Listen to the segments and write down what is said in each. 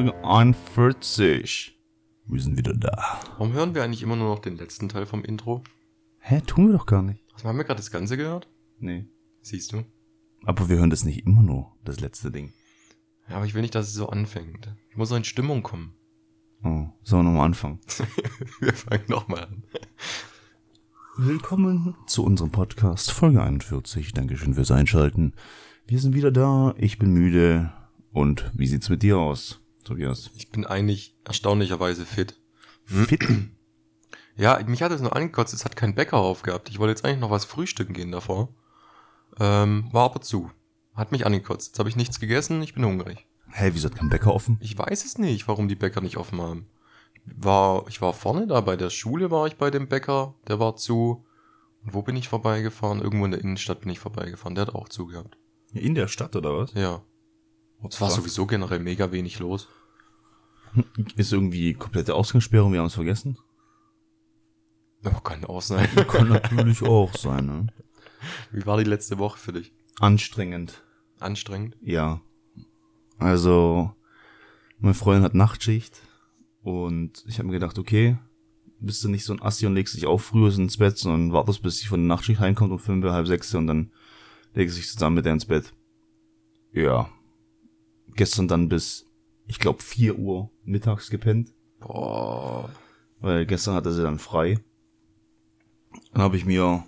Folge 41. Wir sind wieder da. Warum hören wir eigentlich immer nur noch den letzten Teil vom Intro? Hä, tun wir doch gar nicht. Also haben wir gerade das Ganze gehört? Nee. Siehst du? Aber wir hören das nicht immer nur, das letzte Ding. Ja, aber ich will nicht, dass es so anfängt. Ich muss so in Stimmung kommen. Oh, sollen wir nochmal anfangen? wir fangen nochmal an. Willkommen zu unserem Podcast, Folge 41. Dankeschön fürs Einschalten. Wir sind wieder da, ich bin müde. Und wie sieht's mit dir aus, Tobias? Ich bin eigentlich erstaunlicherweise fit. Fit? Ja, mich hat es nur angekotzt, es hat keinen Bäcker aufgehabt. Ich wollte jetzt eigentlich noch was frühstücken gehen davor. Ähm, war aber zu. Hat mich angekotzt. Jetzt habe ich nichts gegessen, ich bin hungrig. Hä, hey, wieso hat kein Bäcker offen? Ich weiß es nicht, warum die Bäcker nicht offen haben. War, ich war vorne da bei der Schule, war ich bei dem Bäcker, der war zu. Und wo bin ich vorbeigefahren? Irgendwo in der Innenstadt bin ich vorbeigefahren, der hat auch zugehabt. In der Stadt oder was? Ja. Es war sowieso generell mega wenig los. Ist irgendwie komplette Ausgangssperrung, wir haben es vergessen? Ja, kann auch sein. Kann natürlich auch sein, ne? Wie war die letzte Woche für dich? Anstrengend. Anstrengend? Ja. Also, mein Freund hat Nachtschicht und ich habe mir gedacht, okay, bist du nicht so ein Assi und legst dich auch früher ins Bett, sondern wartest, bis ich von der Nachtschicht heimkommt um fünf, halb sechs und dann legst du dich zusammen mit der ins Bett. Ja. Gestern dann bis, ich glaube, vier Uhr mittags gepennt. Boah. Weil gestern hatte sie dann frei. Dann habe ich mir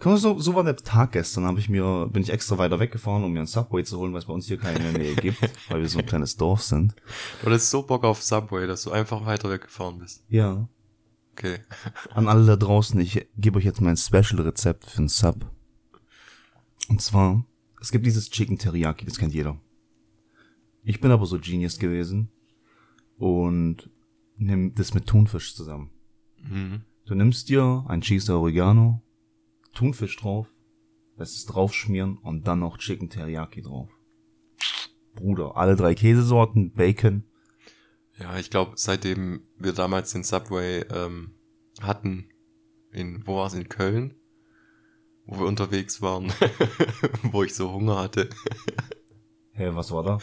so, so war der Tag gestern. Habe ich mir, bin ich extra weiter weggefahren, um mir ein Subway zu holen, weil es bei uns hier keine Nähe gibt, weil wir so ein kleines Dorf sind. Du hattest so Bock auf Subway, dass du einfach weiter weggefahren bist. Ja. Okay. An alle da draußen, ich gebe euch jetzt mein Special-Rezept für ein Sub. Und zwar, es gibt dieses Chicken Teriyaki, das kennt jeder. Ich bin aber so Genius gewesen und nimm das mit Thunfisch zusammen. Mhm. Du nimmst dir ein Cheese Oregano, Thunfisch drauf, lässt es draufschmieren und dann noch Chicken Teriyaki drauf. Bruder, alle drei Käsesorten, Bacon. Ja, ich glaube, seitdem wir damals den Subway ähm, hatten, in, wo war es, in Köln, wo wir unterwegs waren, wo ich so Hunger hatte. Hä, hey, was war da?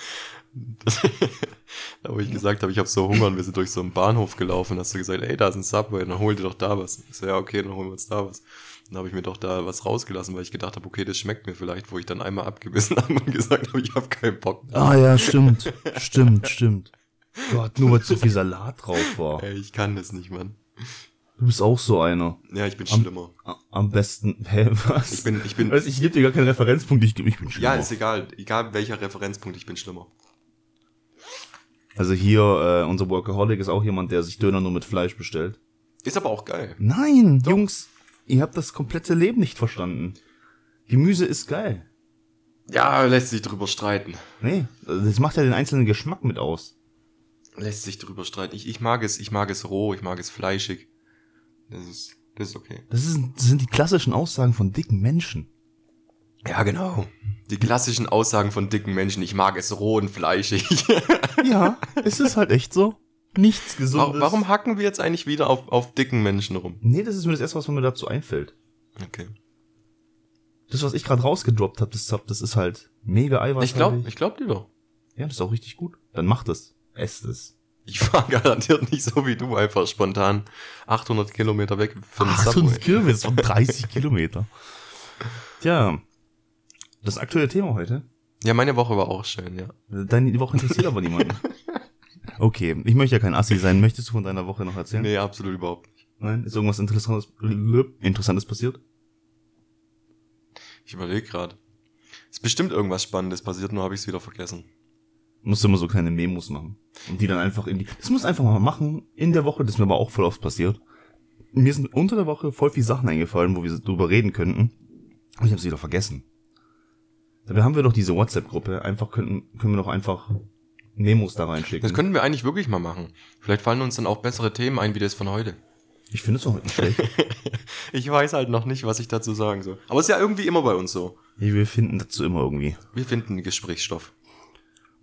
da wo ich gesagt habe, ich habe so Hunger und wir sind durch so einen Bahnhof gelaufen, hast du gesagt, ey, da ist ein Subway, dann hol dir doch da was. Ich so, ja, okay, dann holen wir uns da was. Dann habe ich mir doch da was rausgelassen, weil ich gedacht habe, okay, das schmeckt mir vielleicht, wo ich dann einmal abgebissen habe und gesagt habe, ich habe keinen Bock. Mehr. Ah ja, stimmt, stimmt, stimmt. Gott, nur weil zu viel Salat drauf war. Ey, ich kann das nicht, Mann. Du bist auch so einer. Ja, ich bin am, schlimmer. Am besten, hä, was? Ich bin, ich bin. Weißt, ich gebe dir gar keinen Referenzpunkt, ich, ich bin schlimmer. Ja, ist egal. Egal welcher Referenzpunkt, ich bin schlimmer. Also hier, äh, unser Workaholic ist auch jemand, der sich Döner nur mit Fleisch bestellt. Ist aber auch geil. Nein, Doch. Jungs, ihr habt das komplette Leben nicht verstanden. Gemüse ist geil. Ja, lässt sich drüber streiten. Nee, das macht ja den einzelnen Geschmack mit aus. Lässt sich drüber streiten. Ich, ich mag es, ich mag es roh, ich mag es fleischig. Das ist, das ist okay. Das, ist, das sind die klassischen Aussagen von dicken Menschen. Ja, genau. Die klassischen Aussagen von dicken Menschen. Ich mag es roh und fleischig. ja, es ist halt echt so. Nichts Gesundes. Warum hacken wir jetzt eigentlich wieder auf, auf dicken Menschen rum? Nee, das ist mir das erste, was mir dazu einfällt. Okay. Das, was ich gerade rausgedroppt habe, das, das ist halt mega Eiweiß. Ich glaub, ich glaub dir doch. Ja, das ist auch richtig gut. Dann macht es. Esst es. Ich fahre garantiert nicht so wie du einfach spontan 800 Kilometer weg den 800 Subway. Kilometer, von 30 Kilometer. Tja, das aktuelle Thema heute. Ja, meine Woche war auch schön, ja. Deine Woche interessiert aber niemanden. Okay, ich möchte ja kein Assi sein. Möchtest du von deiner Woche noch erzählen? Nee, absolut überhaupt nicht. Nein? Ist irgendwas Interessantes, Interessantes passiert? Ich überlege gerade. Ist bestimmt irgendwas Spannendes passiert, nur habe ich es wieder vergessen. Musst du immer so kleine Memos machen. Und die dann einfach in die. Das musst du einfach mal machen. In der Woche, das ist mir aber auch voll oft passiert. Mir sind unter der Woche voll viel Sachen eingefallen, wo wir drüber reden könnten. Und ich habe sie wieder vergessen. Dabei haben wir doch diese WhatsApp-Gruppe. Einfach können, können wir doch einfach Memos da reinschicken. Das könnten wir eigentlich wirklich mal machen. Vielleicht fallen uns dann auch bessere Themen ein, wie das von heute. Ich finde es auch nicht schlecht. ich weiß halt noch nicht, was ich dazu sagen soll. Aber es ist ja irgendwie immer bei uns so. Wir finden dazu immer irgendwie. Wir finden Gesprächsstoff.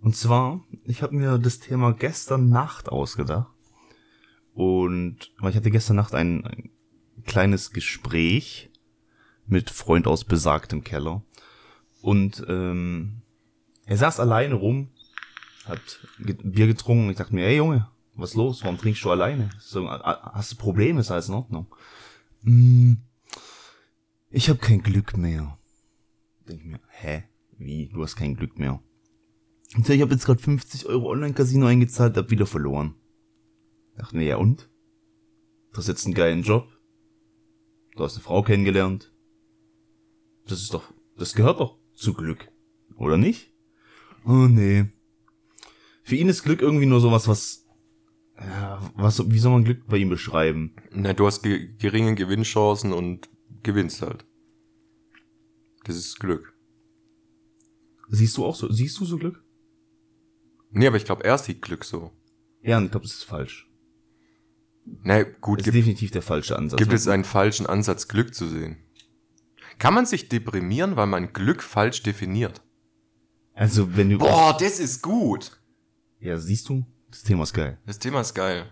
Und zwar, ich habe mir das Thema gestern Nacht ausgedacht. Und weil ich hatte gestern Nacht ein, ein kleines Gespräch mit Freund aus besagtem Keller. Und ähm, er saß alleine rum hat Bier getrunken. Ich dachte mir, ey Junge, was los? Warum trinkst du alleine? So, hast du Probleme? Ist alles in Ordnung? Hm, ich habe kein Glück mehr. Denk mir, hä? Wie? Du hast kein Glück mehr? Ich sag, ich habe jetzt gerade 50 Euro Online-Casino eingezahlt, hab wieder verloren. Dachte mir, ja und? Du hast jetzt einen geilen Job. Du hast eine Frau kennengelernt. Das ist doch, das gehört doch zu Glück. Oder nicht? Oh nee. Für ihn ist Glück irgendwie nur sowas, was, ja, was, wie soll man Glück bei ihm beschreiben? Na, du hast ge geringe Gewinnchancen und gewinnst halt. Das ist Glück. Siehst du auch so, siehst du so Glück? Nee, aber ich glaube, er sieht Glück so. Ja, und ich glaube, das ist falsch. Na gut, Das ist definitiv der falsche Ansatz. gibt es einen falschen Ansatz, Glück zu sehen? Kann man sich deprimieren, weil man Glück falsch definiert? Also, wenn du, Boah, das ist gut. ja, siehst du, das Thema ist geil. Das Thema ist geil.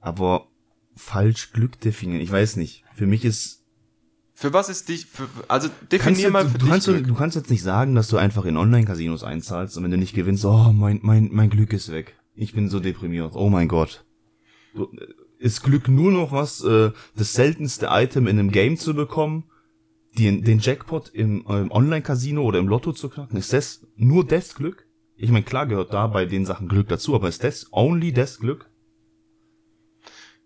Aber falsch Glück definieren, ich weiß nicht. Für mich ist, Für was ist dich, für, also definier du, mal du, für du, dich kannst, du, Glück. du kannst jetzt nicht sagen, dass du einfach in Online-Casinos einzahlst und wenn du nicht gewinnst, oh, mein, mein, mein Glück ist weg. Ich bin so deprimiert. Oh mein Gott. Du, äh, ist Glück nur noch was, äh, das seltenste Item in einem Game zu bekommen, den, den Jackpot im, äh, im Online-Casino oder im Lotto zu knacken? Ist das nur das Glück? Ich meine, klar gehört da bei den Sachen Glück dazu, aber ist das only das Glück?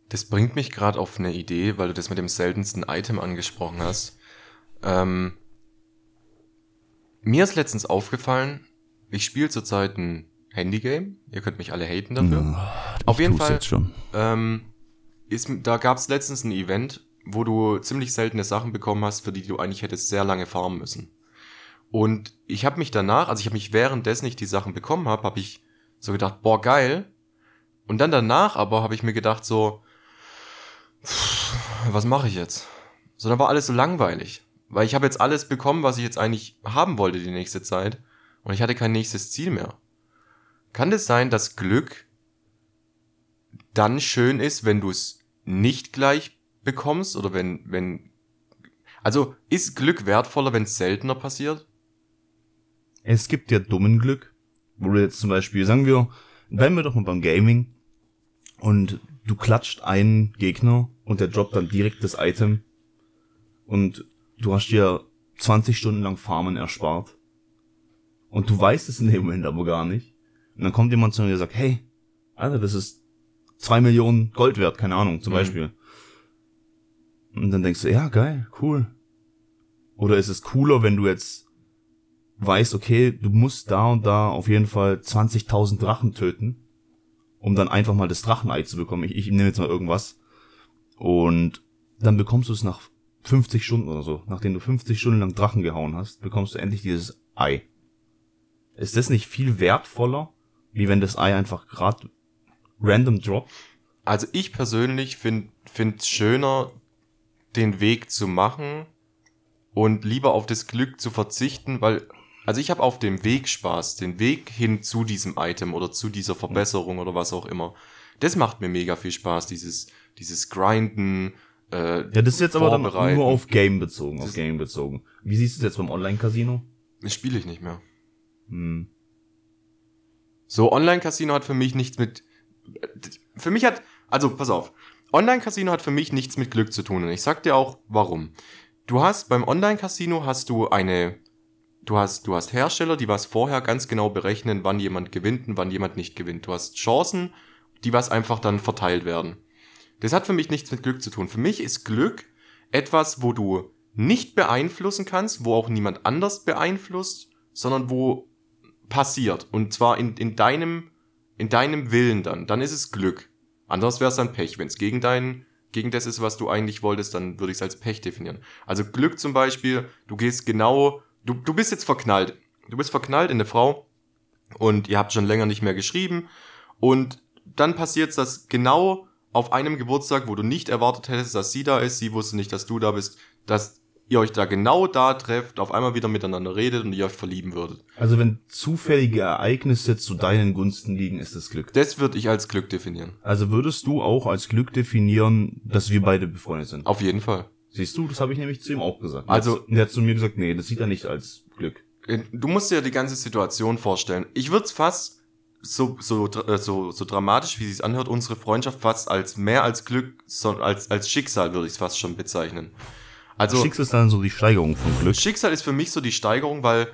Das bringt mich gerade auf eine Idee, weil du das mit dem seltensten Item angesprochen hast. Ähm, mir ist letztens aufgefallen, ich spiele zurzeit ein Handygame. Ihr könnt mich alle haten dafür. auf jeden Fall ähm, ist, da gab es letztens ein Event, wo du ziemlich seltene Sachen bekommen hast, für die du eigentlich hättest sehr lange farmen müssen. Und ich habe mich danach, also ich habe mich währenddessen ich die Sachen bekommen habe, habe ich so gedacht, boah geil. Und dann danach aber habe ich mir gedacht so, pff, was mache ich jetzt? So, dann war alles so langweilig, weil ich habe jetzt alles bekommen, was ich jetzt eigentlich haben wollte die nächste Zeit, und ich hatte kein nächstes Ziel mehr. Kann das sein, dass Glück dann schön ist, wenn du es nicht gleich bekommst oder wenn, wenn, also ist Glück wertvoller, wenn es seltener passiert? Es gibt ja dummen Glück, wo du jetzt zum Beispiel, sagen wir, bleiben wir doch mal beim Gaming und du klatscht einen Gegner und der droppt dann direkt das Item und du hast dir 20 Stunden lang Farmen erspart und du weißt es in dem Moment aber gar nicht. Und dann kommt jemand zu dir und sagt, hey, Alter, das ist zwei Millionen Gold wert, keine Ahnung, zum Mhm. Beispiel. Und dann denkst du, ja, geil, cool. Oder ist es cooler, wenn du jetzt weißt, okay, du musst da und da auf jeden Fall 20.000 Drachen töten, um dann einfach mal das Drachenei zu bekommen. Ich, ich nehme jetzt mal irgendwas. Und dann bekommst du es nach 50 Stunden oder so. Nachdem du 50 Stunden lang Drachen gehauen hast, bekommst du endlich dieses Ei. Ist das nicht viel wertvoller, wie wenn das Ei einfach grad random droppt? Also ich persönlich finde es schöner, den Weg zu machen und lieber auf das Glück zu verzichten, weil, also ich habe auf dem Weg Spaß, den Weg hin zu diesem Item oder zu dieser Verbesserung oder was auch immer. Das macht mir mega viel Spaß, dieses, dieses Grinden, äh, Ja, das ist jetzt aber dann nur auf Game bezogen, auf Das- Game bezogen. Wie siehst du es jetzt beim Online-Casino? das spiele ich nicht mehr. Hm. So, Online-Casino hat für mich nichts mit. Für mich hat. Also, pass auf. Online-Casino hat für mich nichts mit Glück zu tun. Und ich sag dir auch, warum. Du hast beim Online-Casino hast du eine. Du hast, du hast Hersteller, die was vorher ganz genau berechnen, wann jemand gewinnt und wann jemand nicht gewinnt. Du hast Chancen, die was einfach dann verteilt werden. Das hat für mich nichts mit Glück zu tun. Für mich ist Glück etwas, wo du nicht beeinflussen kannst, wo auch niemand anders beeinflusst, sondern wo passiert. Und zwar in, in deinem, in deinem Willen dann. Dann ist es Glück. Anders wäre es dann Pech. Wenn es gegen dein, gegen das ist, was du eigentlich wolltest, dann würde ich es als Pech definieren. Also Glück zum Beispiel, du gehst genau, du, du bist jetzt verknallt. Du bist verknallt in eine Frau und ihr habt schon länger nicht mehr geschrieben und dann passiert das genau auf einem Geburtstag, wo du nicht erwartet hättest, dass sie da ist, sie wusste nicht, dass du da bist, dass ihr euch da genau da trefft, auf einmal wieder miteinander redet und ihr euch verlieben würdet. Also wenn zufällige Ereignisse zu deinen Gunsten liegen, ist es Glück. Das würde ich als Glück definieren. Also würdest du auch als Glück definieren, dass wir beide befreundet sind? Auf jeden Fall. Siehst du, das habe ich nämlich zu ihm auch gesagt. Also- der hat zu mir gesagt, nee, das sieht er nicht als Glück. äh, du musst dir die ganze Situation vorstellen. Ich würde es fast so, so, äh, so, so dramatisch, wie sie es anhört, unsere Freundschaft fast als mehr als Glück, sondern als, als Schicksal würde ich es fast schon bezeichnen. Also, Schicksal ist dann so die Steigerung von Glück. Schicksal ist für mich so die Steigerung, weil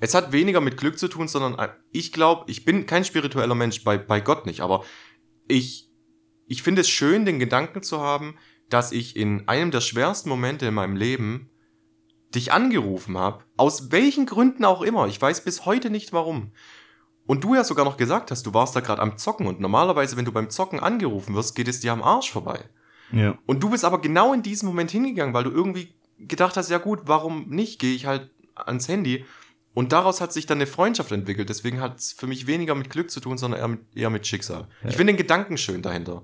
es hat weniger mit Glück zu tun, sondern äh, ich glaube, ich bin kein spiritueller Mensch, bei, bei Gott nicht, aber ich, ich finde es schön, den Gedanken zu haben, dass ich in einem der schwersten Momente in meinem Leben dich angerufen habe, aus welchen Gründen auch immer, ich weiß bis heute nicht warum. Und du ja sogar noch gesagt hast, du warst da gerade am Zocken und normalerweise, wenn du beim Zocken angerufen wirst, geht es dir am Arsch vorbei. Ja. Und du bist aber genau in diesem Moment hingegangen, weil du irgendwie gedacht hast, ja gut, warum nicht? Gehe ich halt ans Handy. Und daraus hat sich dann eine Freundschaft entwickelt. Deswegen hat es für mich weniger mit Glück zu tun, sondern eher mit, eher mit Schicksal. Ja. Ich finde den Gedanken schön dahinter.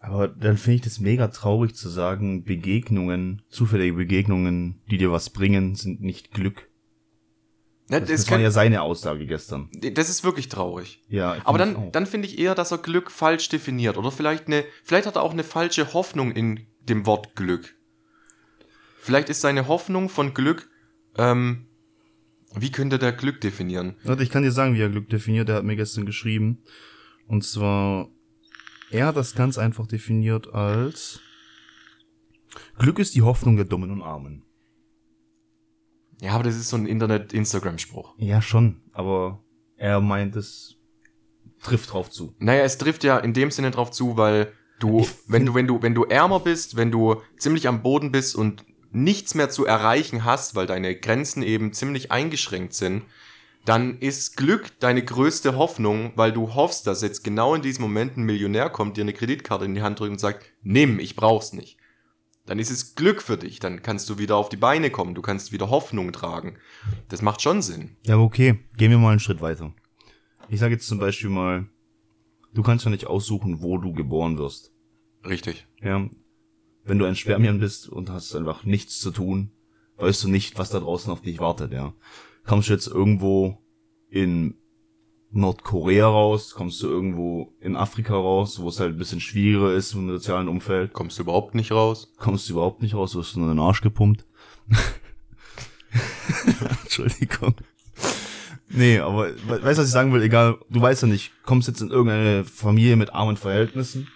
Aber dann finde ich das mega traurig zu sagen, Begegnungen, zufällige Begegnungen, die dir was bringen, sind nicht Glück. Ja, das, das, war ja seine Aussage gestern. Das ist wirklich traurig. Ja. Aber dann, dann finde ich eher, dass er Glück falsch definiert. Oder vielleicht eine, vielleicht hat er auch eine falsche Hoffnung in dem Wort Glück. Vielleicht ist seine Hoffnung von Glück, ähm, wie könnte der Glück definieren? Warte, ich kann dir sagen, wie er Glück definiert. Er hat mir gestern geschrieben. Und zwar, er hat das ganz einfach definiert als Glück ist die Hoffnung der Dummen und Armen. Ja, aber das ist so ein Internet-Instagram-Spruch. Ja, schon. Aber er meint, es trifft drauf zu. Naja, es trifft ja in dem Sinne drauf zu, weil du, wenn du, wenn du, wenn du ärmer bist, wenn du ziemlich am Boden bist und nichts mehr zu erreichen hast, weil deine Grenzen eben ziemlich eingeschränkt sind, dann ist Glück deine größte Hoffnung, weil du hoffst, dass jetzt genau in diesem Moment ein Millionär kommt, dir eine Kreditkarte in die Hand drückt und sagt, nimm, ich brauch's nicht dann ist es Glück für dich, dann kannst du wieder auf die Beine kommen, du kannst wieder Hoffnung tragen. Das macht schon Sinn. Ja, okay, gehen wir mal einen Schritt weiter. Ich sage jetzt zum Beispiel mal, du kannst ja nicht aussuchen, wo du geboren wirst. Richtig. Ja. Wenn du ein Spermien bist und hast einfach nichts zu tun, weißt du nicht, was da draußen auf dich wartet, ja. Kommst du jetzt irgendwo in Nordkorea raus, kommst du irgendwo in Afrika raus, wo es halt ein bisschen schwieriger ist im sozialen Umfeld. Kommst du überhaupt nicht raus? Kommst du überhaupt nicht raus, wirst du nur in den Arsch gepumpt. Entschuldigung. Nee, aber weißt du, was ich sagen will? Egal, du weißt ja nicht, kommst jetzt in irgendeine Familie mit armen Verhältnissen,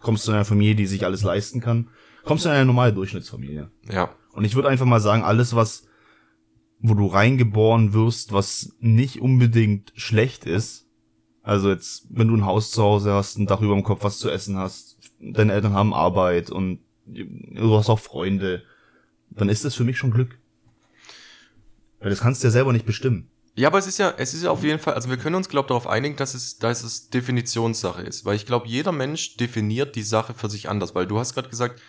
kommst du in eine Familie, die sich alles leisten kann, kommst du in eine normale Durchschnittsfamilie. Ja. Und ich würde einfach mal sagen, alles, was wo du reingeboren wirst, was nicht unbedingt schlecht ist. Also jetzt, wenn du ein Haus zu Hause hast, ein Dach über dem Kopf, was zu essen hast, deine Eltern haben Arbeit und du hast auch Freunde, dann ist das für mich schon Glück. Weil das kannst du ja selber nicht bestimmen. Ja, aber es ist ja, es ist ja auf jeden Fall, also wir können uns, glaube darauf einigen, dass es, dass es Definitionssache ist. Weil ich glaube, jeder Mensch definiert die Sache für sich anders. Weil du hast gerade gesagt,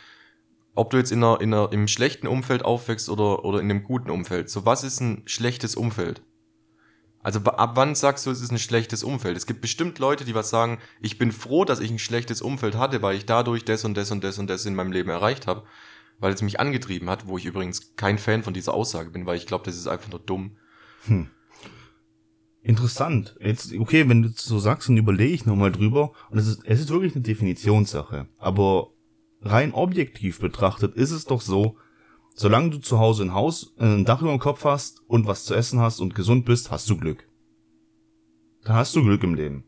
ob du jetzt in einer, in einer, im schlechten Umfeld aufwächst oder, oder in einem guten Umfeld. So, was ist ein schlechtes Umfeld? Also ab wann sagst du, es ist ein schlechtes Umfeld? Es gibt bestimmt Leute, die was sagen, ich bin froh, dass ich ein schlechtes Umfeld hatte, weil ich dadurch das und das und das und das in meinem Leben erreicht habe, weil es mich angetrieben hat, wo ich übrigens kein Fan von dieser Aussage bin, weil ich glaube, das ist einfach nur dumm. Hm. Interessant. Jetzt, okay, wenn du so sagst, dann überlege ich nochmal drüber. Und es ist, es ist wirklich eine Definitionssache. Aber rein objektiv betrachtet ist es doch so, solange du zu Hause ein Haus, äh, ein Dach über dem Kopf hast und was zu essen hast und gesund bist, hast du Glück. Da hast du Glück im Leben.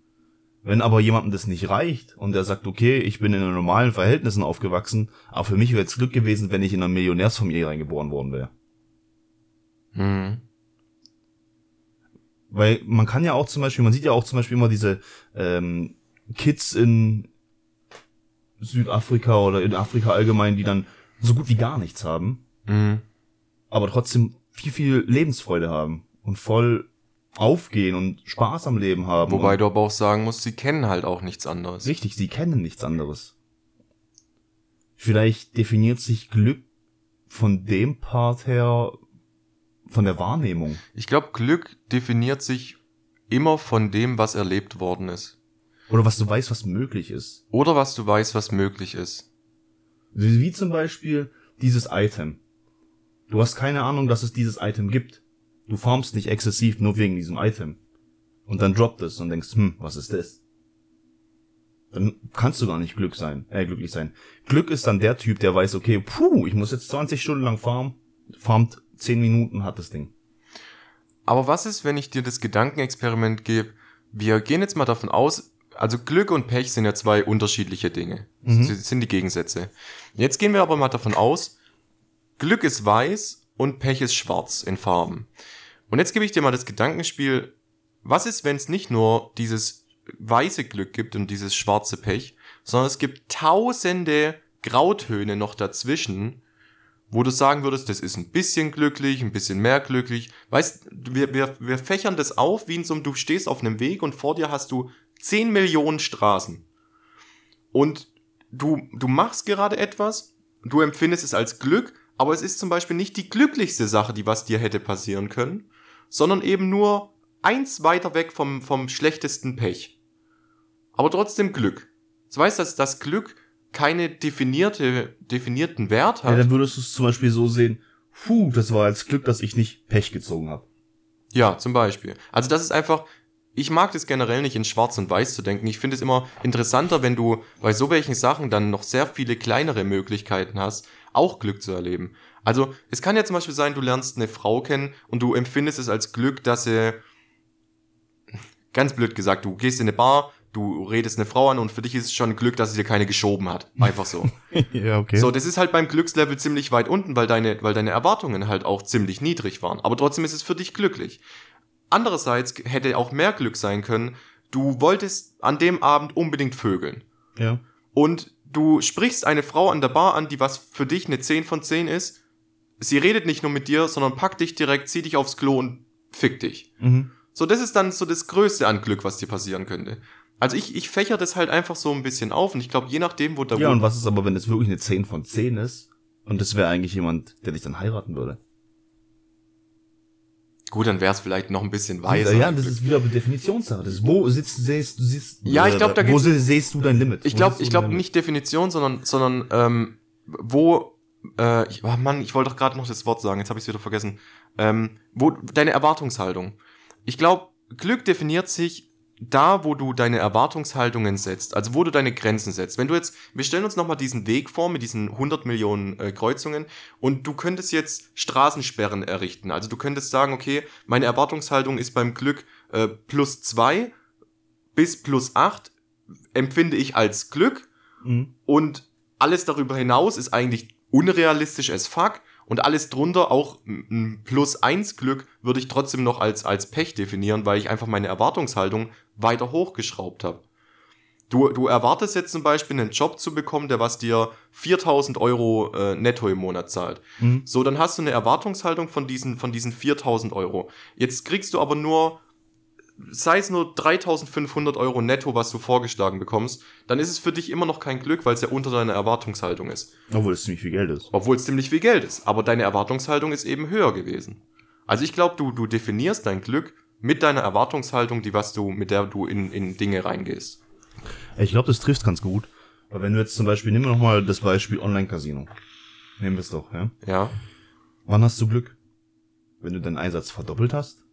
Wenn aber jemandem das nicht reicht und der sagt, okay, ich bin in normalen Verhältnissen aufgewachsen, aber für mich wäre es Glück gewesen, wenn ich in einer Millionärsfamilie reingeboren worden wäre. Mhm. Weil man kann ja auch zum Beispiel, man sieht ja auch zum Beispiel immer diese ähm, Kids in Südafrika oder in Afrika allgemein, die dann so gut wie gar nichts haben, mhm. aber trotzdem viel, viel Lebensfreude haben und voll aufgehen und Spaß am Leben haben. Wobei du aber auch sagen musst, sie kennen halt auch nichts anderes. Richtig, sie kennen nichts anderes. Vielleicht definiert sich Glück von dem Part her von der Wahrnehmung. Ich glaube, Glück definiert sich immer von dem, was erlebt worden ist. Oder was du weißt, was möglich ist. Oder was du weißt, was möglich ist. Wie, wie zum Beispiel dieses Item. Du hast keine Ahnung, dass es dieses Item gibt. Du farmst nicht exzessiv nur wegen diesem Item. Und dann droppt es und denkst, hm, was ist das? Dann kannst du gar nicht Glück sein, äh, glücklich sein. Glück ist dann der Typ, der weiß, okay, puh, ich muss jetzt 20 Stunden lang farmen, farmt 10 Minuten, hat das Ding. Aber was ist, wenn ich dir das Gedankenexperiment gebe? Wir gehen jetzt mal davon aus, also Glück und Pech sind ja zwei unterschiedliche Dinge. Mhm. Sie sind die Gegensätze. Jetzt gehen wir aber mal davon aus, Glück ist weiß und Pech ist schwarz in Farben. Und jetzt gebe ich dir mal das Gedankenspiel, was ist, wenn es nicht nur dieses weiße Glück gibt und dieses schwarze Pech, sondern es gibt tausende Grautöne noch dazwischen, wo du sagen würdest, das ist ein bisschen glücklich, ein bisschen mehr glücklich. Weißt, wir, wir, wir fächern das auf, wie in so einem, du stehst auf einem Weg und vor dir hast du 10 Millionen Straßen. Und du, du machst gerade etwas, du empfindest es als Glück, aber es ist zum Beispiel nicht die glücklichste Sache, die was dir hätte passieren können, sondern eben nur eins weiter weg vom, vom schlechtesten Pech. Aber trotzdem Glück. Das heißt, dass das Glück keine definierte, definierten Wert Ja, hat. dann würdest du es zum Beispiel so sehen, puh, das war jetzt Glück, dass ich nicht Pech gezogen habe. Ja, zum Beispiel. Also das ist einfach, ich mag das generell nicht in Schwarz und Weiß zu denken. Ich finde es immer interessanter, wenn du bei so welchen Sachen dann noch sehr viele kleinere Möglichkeiten hast, auch Glück zu erleben. Also es kann ja zum Beispiel sein, du lernst eine Frau kennen und du empfindest es als Glück, dass sie, ganz blöd gesagt, du gehst in eine Bar, du redest eine Frau an und für dich ist es schon Glück, dass sie dir keine geschoben hat. Einfach so. ja, okay. So, das ist halt beim Glückslevel ziemlich weit unten, weil deine, weil deine Erwartungen halt auch ziemlich niedrig waren. Aber trotzdem ist es für dich glücklich. Andererseits hätte auch mehr Glück sein können, du wolltest an dem Abend unbedingt vögeln. ja. Und du sprichst eine Frau an der Bar an, die was für dich eine 10 von 10 ist. Sie redet nicht nur mit dir, sondern packt dich direkt, zieht dich aufs Klo und fickt dich. Mhm. So, das ist dann so das Größte an Glück, was dir passieren könnte. Also ich, ich fächer das halt einfach so ein bisschen auf und ich glaube, je nachdem, wo der Ja, und was ist aber, wenn es wirklich eine 10 von 10 ist? Und das wäre eigentlich jemand, der dich dann heiraten würde. Gut, dann wäre es vielleicht noch ein bisschen weiser. Ja, das ist wieder eine Definitionssache. Das ist, wo sitzt, siehst, du siehst, Ja, ich glaub, da Wo siehst du dein Limit? Ich glaube, ich glaube nicht Definition, sondern, sondern ähm, wo, äh, ich, oh Mann, ich wollte doch gerade noch das Wort sagen, jetzt habe ich es wieder vergessen. Ähm, wo deine Erwartungshaltung. Ich glaube, Glück definiert sich da, wo du deine Erwartungshaltungen setzt, also wo du deine Grenzen setzt. Wenn du jetzt, wir stellen uns nochmal diesen Weg vor mit diesen 100 Millionen äh, Kreuzungen und du könntest jetzt Straßensperren errichten. Also du könntest sagen, okay, meine Erwartungshaltung ist beim Glück äh, plus zwei bis plus acht empfinde ich als Glück Mhm. und alles darüber hinaus ist eigentlich unrealistisch as fuck und alles drunter, auch ein plus eins Glück, würde ich trotzdem noch als, als Pech definieren, weil ich einfach meine Erwartungshaltung weiter hochgeschraubt habe. Du, du erwartest jetzt zum Beispiel einen Job zu bekommen, der was dir 4000 Euro äh, netto im Monat zahlt. Mhm. So, dann hast du eine Erwartungshaltung von diesen, von diesen 4000 Euro. Jetzt kriegst du aber nur, sei es nur 3500 Euro netto, was du vorgeschlagen bekommst, dann ist es für dich immer noch kein Glück, weil es ja unter deiner Erwartungshaltung ist. Obwohl es ziemlich viel Geld ist. Obwohl es ziemlich viel Geld ist. Aber deine Erwartungshaltung ist eben höher gewesen. Also ich glaube, du, du definierst dein Glück mit deiner Erwartungshaltung, die was du, mit der du in, in Dinge reingehst. Ich glaube, das trifft ganz gut. Weil wenn du jetzt zum Beispiel, nehmen wir noch mal das Beispiel Online-Casino. Nehmen wir es doch, ja. Ja. Wann hast du Glück? Wenn du deinen Einsatz verdoppelt hast?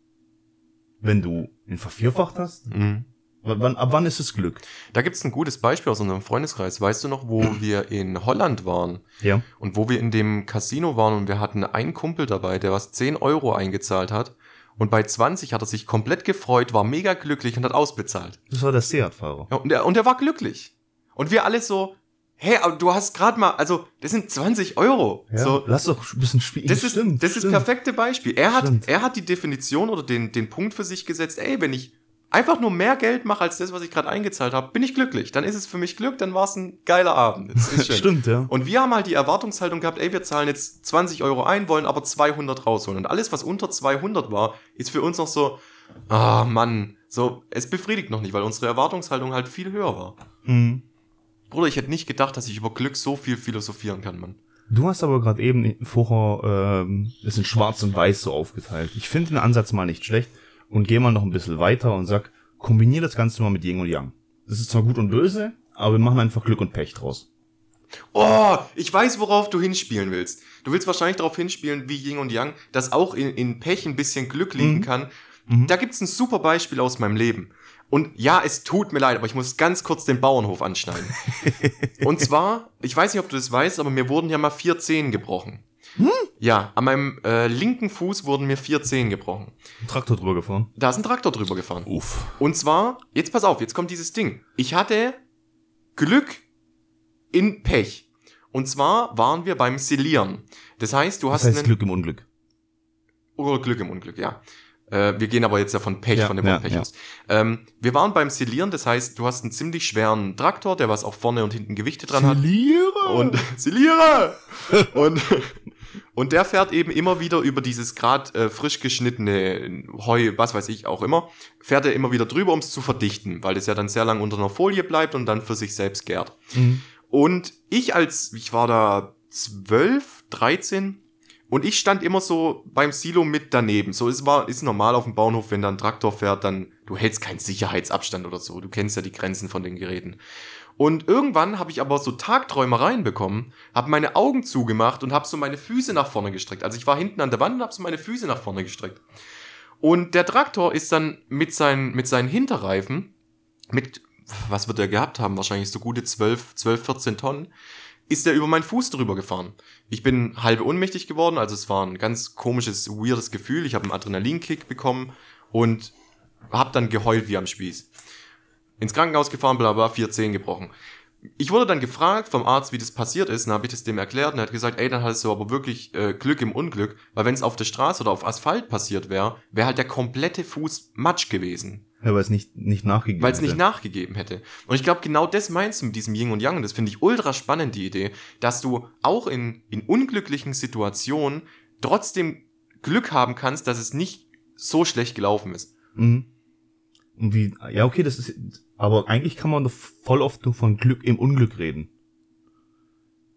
Wenn du ihn vervierfacht hast? Mhm. Wann, ab wann ist es Glück? Da gibt's ein gutes Beispiel aus unserem Freundeskreis. Weißt du noch, wo wir in Holland waren Ja. und wo wir in dem Casino waren und wir hatten einen Kumpel dabei, der was 10 Euro eingezahlt hat und bei 20 hat er sich komplett gefreut, war mega glücklich und hat ausbezahlt. Das war der Seat-Fahrer. Ja, und, er, und er war glücklich. Und wir alle so, hey, aber du hast gerade mal, also das sind 20 Euro. Ja. So, Lass doch ein bisschen spielen. das ist das ist perfekte Beispiel. Er hat Stimmt. er hat die Definition oder den den Punkt für sich gesetzt. Ey, wenn ich einfach nur mehr Geld mache als das, was ich gerade eingezahlt habe, bin ich glücklich. Dann ist es für mich Glück. Dann war es ein geiler Abend. Stimmt, ja. Und wir haben halt die Erwartungshaltung gehabt, ey, wir zahlen jetzt 20 Euro ein, wollen aber 200 rausholen. Und alles, was unter 200 war, ist für uns noch so, ah, Mann, so, es befriedigt noch nicht, weil unsere Erwartungshaltung halt viel höher war. Mhm. Bruder, ich hätte nicht gedacht, dass ich über Glück so viel philosophieren kann, Mann. Du hast aber gerade eben vorher ähm, es in Schwarz und Weiß so aufgeteilt. Ich finde den Ansatz mal nicht schlecht und gehe mal noch ein bisschen weiter und sag, kombinier das Ganze mal mit Yin und Yang. Das ist zwar gut und böse, aber wir machen einfach Glück und Pech draus. Oh, ich weiß, worauf du hinspielen willst. Du willst wahrscheinlich darauf hinspielen, wie Yin und Yang, dass auch in, in Pech ein bisschen Glück liegen Mhm. kann. Da gibt's ein super Beispiel aus meinem Leben. Und ja, es tut mir leid, aber ich muss ganz kurz den Bauernhof anschneiden. und zwar, ich weiß nicht, ob du das weißt, aber mir wurden ja mal vier Zehen gebrochen. Ja, Ja, an meinem äh, linken Fuß wurden mir vier Zehen gebrochen. Ein Traktor drüber gefahren. Da ist ein Traktor drüber gefahren. Uff. Und zwar, jetzt pass auf, jetzt kommt dieses Ding. Ich hatte Glück in Pech. Und zwar waren wir beim Silieren. Das heißt, du Das hast heißt einen Glück im Unglück. oder Glück im Unglück, ja. Äh, wir gehen aber jetzt ja von Pech, Ja, von dem ja, Pech ja. aus. Ähm, wir waren beim Silieren, das heißt, du hast einen ziemlich schweren Traktor, der was auch vorne und hinten Gewichte dran hat. Verliere! Und Siliere! und, und der fährt eben immer wieder über dieses grad äh, frisch geschnittene Heu, was weiß ich auch immer, fährt er immer wieder drüber, um es zu verdichten, weil das ja dann sehr lang unter einer Folie bleibt und dann für sich selbst gärt. Mhm. Und ich als, ich war da 12, 13 und ich stand immer so beim Silo mit daneben. So, es war, ist normal auf dem Bauernhof, wenn da ein Traktor fährt, dann, du hältst keinen Sicherheitsabstand oder so. Du kennst ja die Grenzen von den Geräten. Und irgendwann habe ich aber so Tagträumereien bekommen, habe meine Augen zugemacht und habe so meine Füße nach vorne gestreckt. Also ich war hinten an der Wand und habe so meine Füße nach vorne gestreckt. Und der Traktor ist dann mit seinen, mit seinen Hinterreifen, mit, was wird er gehabt haben? Wahrscheinlich so gute 12, 12, 14 Tonnen, ist er über meinen Fuß drüber gefahren. Ich bin halb ohnmächtig geworden, also es war ein ganz komisches, weirdes Gefühl. Ich habe einen Adrenalinkick bekommen und habe dann geheult wie am Spieß. Ins Krankenhaus gefahren, bla bla, vier Zehen gebrochen. Ich wurde dann gefragt vom Arzt, wie das passiert ist, und habe ich das dem erklärt und er hat gesagt, ey, dann hattest du aber wirklich äh, Glück im Unglück, weil wenn es auf der Straße oder auf Asphalt passiert wäre, wäre halt der komplette Fuß Matsch gewesen Ja, weil es nicht, nicht nachgegeben weil es nicht nachgegeben hätte. Und ich glaube, genau das meinst du mit diesem Yin und Yang. Und das finde ich ultra spannend, die Idee, dass du auch in, in unglücklichen Situationen trotzdem Glück haben kannst, dass es nicht so schlecht gelaufen ist. Mhm. Und wie, ja, okay, das ist, aber eigentlich kann man doch voll oft nur von Glück im Unglück reden.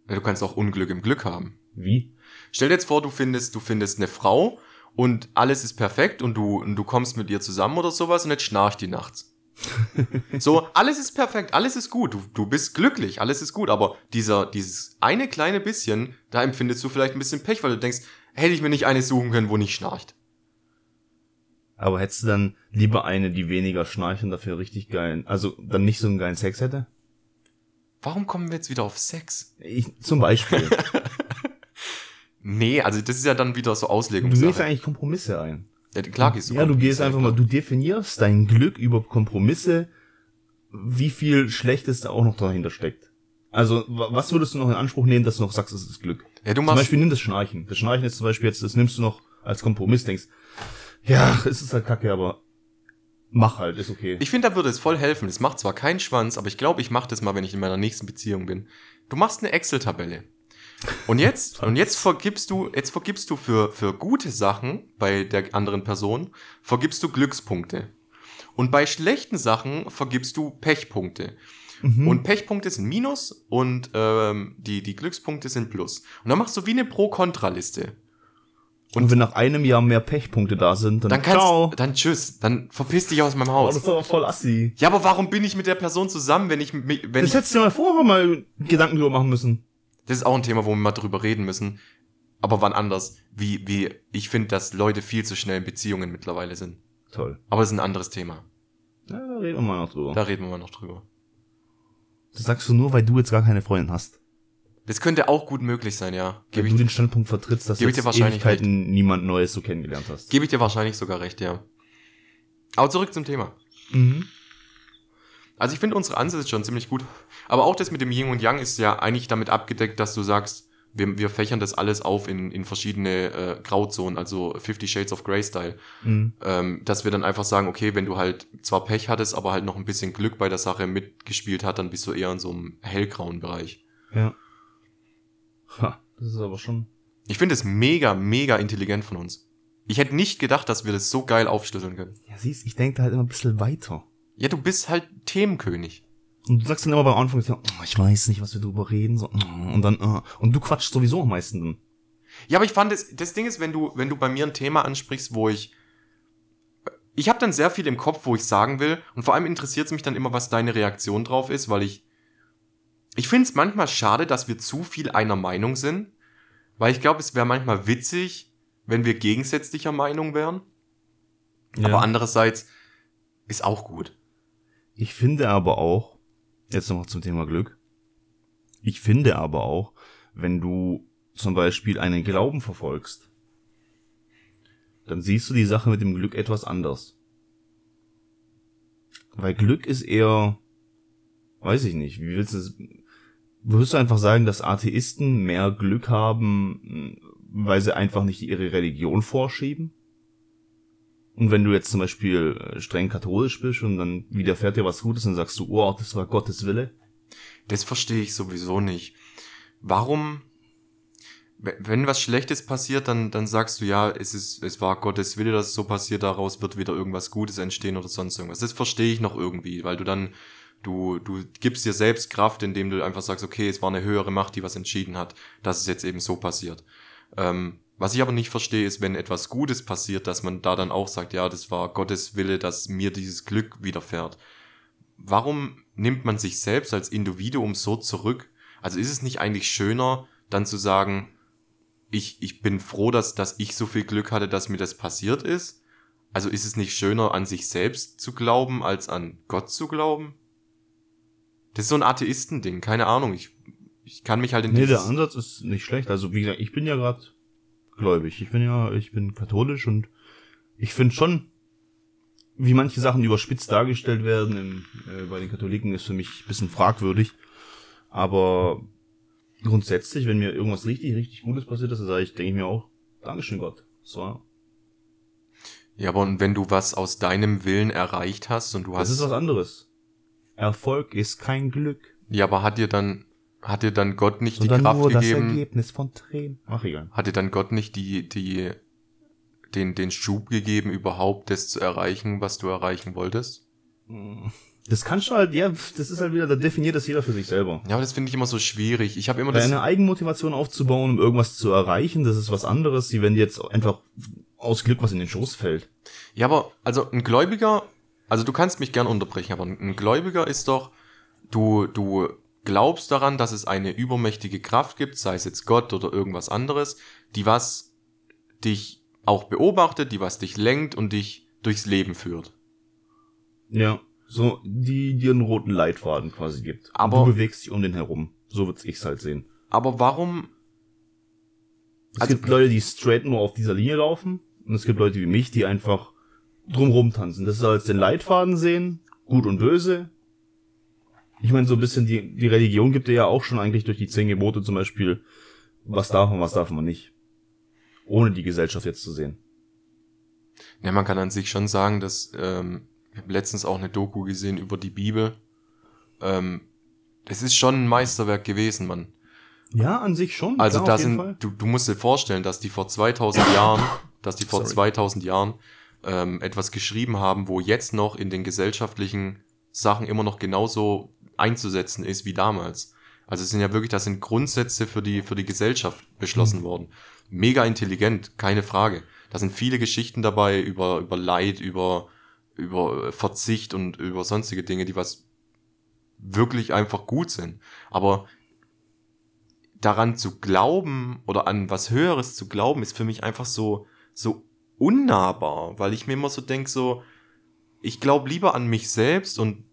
Du kannst auch Unglück im Glück haben. Wie? Stell dir jetzt vor, du findest, du findest eine Frau und alles ist perfekt und du, und du kommst mit ihr zusammen oder sowas und jetzt schnarcht die nachts. so, alles ist perfekt, alles ist gut, du, du bist glücklich, alles ist gut, aber dieser, dieses eine kleine bisschen, da empfindest du vielleicht ein bisschen Pech, weil du denkst, hätte ich mir nicht eine suchen können, wo nicht schnarcht. Aber hättest du dann lieber eine, die weniger schnarcht und dafür richtig geilen, also dann nicht so einen geilen Sex hätte? Warum kommen wir jetzt wieder auf Sex? Ich, zum Beispiel. Nee, also das ist ja dann wieder so du gehst Auslegungssache. eigentlich Kompromisse ein. Ja, klar gehst du Ja, du gehst ein, einfach mal, du definierst dein Glück über Kompromisse, wie viel Schlechtes da auch noch dahinter steckt. Also, wa- was würdest du noch in Anspruch nehmen, dass du noch sagst, es ist Glück? Ja, du Zum machst, Beispiel nimm das Schnarchen. Das Schnarchen ist zum Beispiel jetzt, das nimmst du noch als Kompromiss, denkst, ja, es ist halt kacke, aber mach halt, ist okay. Ich finde, da würde es voll helfen. Es macht zwar keinen Schwanz, aber ich glaube, ich mache das mal, wenn ich in meiner nächsten Beziehung bin. Du machst eine Excel-Tabelle. Und jetzt, und jetzt vergibst du, jetzt vergibst du für, für gute Sachen bei der anderen Person, vergibst du Glückspunkte. Und bei schlechten Sachen vergibst du Pechpunkte. Mhm. Und Pechpunkte sind Minus und ähm, die, die Glückspunkte sind Plus. Und dann machst du wie eine Pro-Kontra-Liste. Und, wenn nach einem Jahr mehr Pechpunkte da sind, dann, Dann kannst, ciao. dann tschüss, dann verpiss dich aus meinem Oh, Haus. das ist aber voll assi. Ja, aber warum bin ich mit der Person zusammen, wenn ich mich, wenn Das hättest du dir mal vorher mal Gedanken drüber machen müssen. das ist auch ein Thema, wo wir mal drüber reden müssen. Aber wann anders? Wie, wie, ich finde, dass Leute viel zu schnell in Beziehungen mittlerweile sind. Toll. Aber das ist ein anderes Thema. Ja, da reden wir mal noch drüber. Da reden wir mal noch drüber. Das sagst du nur, weil du jetzt gar keine Freundin hast. Das könnte auch gut möglich sein, ja. Gebe du ich, den Standpunkt vertrittst, dass du dir wahrscheinlich Ewigkeiten niemand Neues so kennengelernt hast. gebe ich dir wahrscheinlich sogar recht, ja. Aber zurück zum Thema. Mhm. Also ich finde unsere Ansätze schon ziemlich gut. Aber auch das mit dem Yin und Yang ist ja eigentlich damit abgedeckt, dass du sagst, wir, wir fächern das alles auf in, in verschiedene äh, Grauzonen, also 50 Shades of Grey Style. Mhm. ähm, dass wir dann einfach sagen, okay, wenn du halt zwar Pech hattest, aber halt noch ein bisschen Glück bei der Sache mitgespielt hat, dann bist du eher in so einem hellgrauen Bereich. Ja. Ha, das ist aber schon. Ich finde es mega, mega intelligent von uns. Ich hätte nicht gedacht, dass wir das so geil aufschlüsseln können. Ja, siehst, ich denke da halt immer ein bisschen weiter. Ja, du bist halt Themenkönig. Und du sagst dann immer beim Anfang, so, oh, ich weiß nicht, was wir drüber reden, so, oh, und dann, oh, und du quatschst sowieso am meisten dann. Ja, aber ich fand es, das Ding ist, wenn du, wenn du bei mir ein Thema ansprichst, wo ich, ich habe dann sehr viel im Kopf, wo ich sagen will, und vor allem interessiert es mich dann immer, was deine Reaktion drauf ist, weil ich, ich finde es manchmal schade, dass wir zu viel einer Meinung sind, weil ich glaube, es wäre manchmal witzig, wenn wir gegensätzlicher Meinung wären, aber andererseits ist auch gut. Ich finde aber auch, jetzt nochmal zum Thema Glück, ich finde aber auch, wenn du zum Beispiel einen Glauben verfolgst, dann siehst du die Sache mit dem Glück etwas anders. Weil Glück ist eher, weiß ich nicht, wie willst du es, würdest du einfach sagen, dass Atheisten mehr Glück haben, weil sie einfach nicht ihre Religion vorschieben? Und wenn du jetzt zum Beispiel äh, streng katholisch bist und dann widerfährt dir was Gutes, dann sagst du, oh, das war Gottes Wille. Das verstehe ich sowieso nicht. Warum, wenn was Schlechtes passiert, dann, dann sagst du, ja, es ist, es war Gottes Wille, dass es so passiert, daraus wird wieder irgendwas Gutes entstehen oder sonst irgendwas. Das verstehe ich noch irgendwie, weil du dann, du, du gibst dir selbst Kraft, indem du einfach sagst, okay, es war eine höhere Macht, die was entschieden hat, dass es jetzt eben so passiert. Ähm, was ich aber nicht verstehe, ist, wenn etwas Gutes passiert, dass man da dann auch sagt, ja, das war Gottes Wille, dass mir dieses Glück widerfährt. Warum nimmt man sich selbst als Individuum so zurück? Also ist es nicht eigentlich schöner, dann zu sagen, ich, ich bin froh, dass, dass ich so viel Glück hatte, dass mir das passiert ist? Also ist es nicht schöner, an sich selbst zu glauben, als an Gott zu glauben? Das ist so ein Atheistending, keine Ahnung. Ich, ich kann mich halt in Nee, der Ansatz ist nicht schlecht. Also wie gesagt, ich bin ja gerade gläubig. Ich bin ja, ich bin katholisch und ich finde schon, wie manche Sachen überspitzt dargestellt werden im, äh, bei den Katholiken, ist für mich ein bisschen fragwürdig. Aber grundsätzlich, wenn mir irgendwas richtig, richtig Gutes passiert ist, dann sage ich, denke ich mir auch, Dankeschön Gott. So. Ja, aber und wenn du was aus deinem Willen erreicht hast und du hast. Das ist was anderes. Erfolg ist kein Glück. Ja, aber hat dir dann, hat dir dann Gott nicht Sondern die Kraft nur gegeben? das Ergebnis von Tränen. Ach egal. Hat dir dann Gott nicht die, die, den, den Schub gegeben, überhaupt das zu erreichen, was du erreichen wolltest? Das kannst du halt, ja, das ist halt wieder, da definiert das jeder für sich selber. Ja, aber das finde ich immer so schwierig. Ich habe immer das. eine Eigenmotivation aufzubauen, um irgendwas zu erreichen, das ist was anderes, wie wenn dir jetzt einfach aus Glück was in den Schoß fällt. Ja, aber, also ein Gläubiger, also du kannst mich gern unterbrechen, aber ein Gläubiger ist doch, du, du glaubst daran, dass es eine übermächtige Kraft gibt, sei es jetzt Gott oder irgendwas anderes, die was dich auch beobachtet, die was dich lenkt und dich durchs Leben führt. Ja. So, die dir einen roten Leitfaden quasi gibt. Und Aber- du bewegst dich um den herum. So würd's ich's halt sehen. Aber warum, Es Also- gibt Leute, die straight nur auf dieser Linie laufen. Und es gibt Leute wie mich, die einfach drumrum tanzen. Das soll als den Leitfaden sehen. Gut und böse. Ich meine, so ein bisschen die, die Religion gibt dir ja auch schon eigentlich durch die zehn Gebote zum Beispiel, was darf man, was darf man nicht. Ohne die Gesellschaft jetzt zu sehen. ja, man kann an sich schon sagen, dass, ähm, ich habe letztens auch eine Doku gesehen über die Bibel. Ähm, es ist schon ein Meisterwerk gewesen, Mann. Ja, an sich schon. Also klar, da sind, Fall. du, du musst dir vorstellen, dass die vor 2000 Jahren, dass die vor Sorry. 2000 Jahren ähm, etwas geschrieben haben, wo jetzt noch in den gesellschaftlichen Sachen immer noch genauso einzusetzen ist wie damals. Also es sind ja wirklich, das sind Grundsätze für die, für die Gesellschaft beschlossen Mhm. worden. Mega intelligent, keine Frage. Da sind viele Geschichten dabei über, über Leid, über, über Verzicht und über sonstige Dinge, die was wirklich einfach gut sind. Aber daran zu glauben oder an was Höheres zu glauben, ist für mich einfach so, so unnahbar, weil ich mir immer so denk so, ich glaube lieber an mich selbst und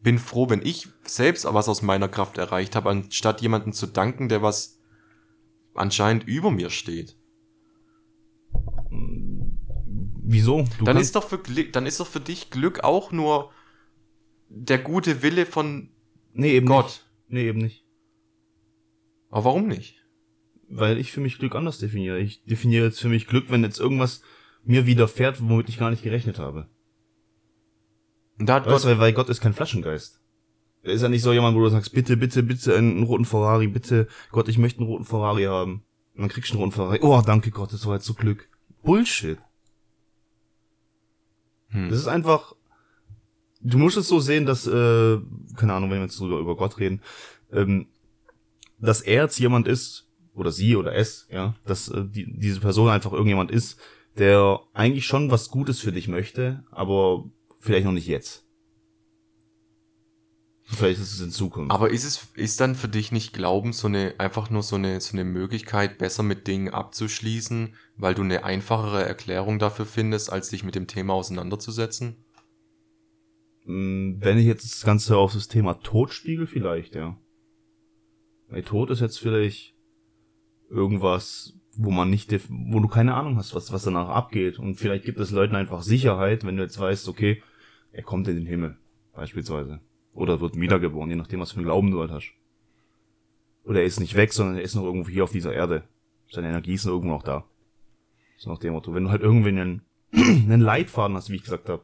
bin froh, wenn ich selbst was aus meiner Kraft erreicht habe, anstatt jemanden zu danken, der was anscheinend über mir steht. Wieso? Du dann ist doch für dann ist doch für dich Glück auch nur der gute Wille von nee, eben Gott. Nicht. Nee, eben nicht. Aber warum nicht? Weil ich für mich Glück anders definiere. Ich definiere jetzt für mich Glück, wenn jetzt irgendwas mir widerfährt, womit ich gar nicht gerechnet habe. Und da hat Weißt Gott, weil, weil Gott ist kein Flaschengeist. Er ist ja nicht so jemand, wo du sagst, bitte, bitte, bitte einen roten Ferrari, bitte, Gott, ich möchte einen roten Ferrari haben. Und dann kriegst du einen roten Ferrari. Oh, danke Gott, das war jetzt so Glück. Bullshit. Hm. Das ist einfach, du musst es so sehen, dass, äh, keine Ahnung, wenn wir jetzt drüber über Gott reden, ähm, dass er jetzt jemand ist, oder sie oder es, ja, dass äh, die, diese Person einfach irgendjemand ist, der eigentlich schon was Gutes für dich möchte, aber vielleicht noch nicht jetzt. Vielleicht ist es in Zukunft. Aber ist es, ist dann für dich nicht Glauben so eine, einfach nur so eine, so eine Möglichkeit, besser mit Dingen abzuschließen, weil du eine einfachere Erklärung dafür findest, als dich mit dem Thema auseinanderzusetzen? Mm, Wenn ich jetzt das Ganze auf das Thema Tod spiegel, vielleicht, ja. Weil Tod ist jetzt vielleicht irgendwas, wo man nicht, wo du keine Ahnung hast, was, was danach abgeht. Und vielleicht gibt es Leuten einfach Sicherheit, wenn du jetzt weißt, okay, er kommt in den Himmel, beispielsweise. Oder wird wiedergeboren, je nachdem, was für einen Glauben du halt hast. Oder er ist nicht weg, sondern er ist noch irgendwo hier auf dieser Erde. Seine Energie ist noch irgendwo noch da. So nach dem Motto. Wenn du halt irgendwie einen, einen Leitfaden hast, wie ich gesagt habe.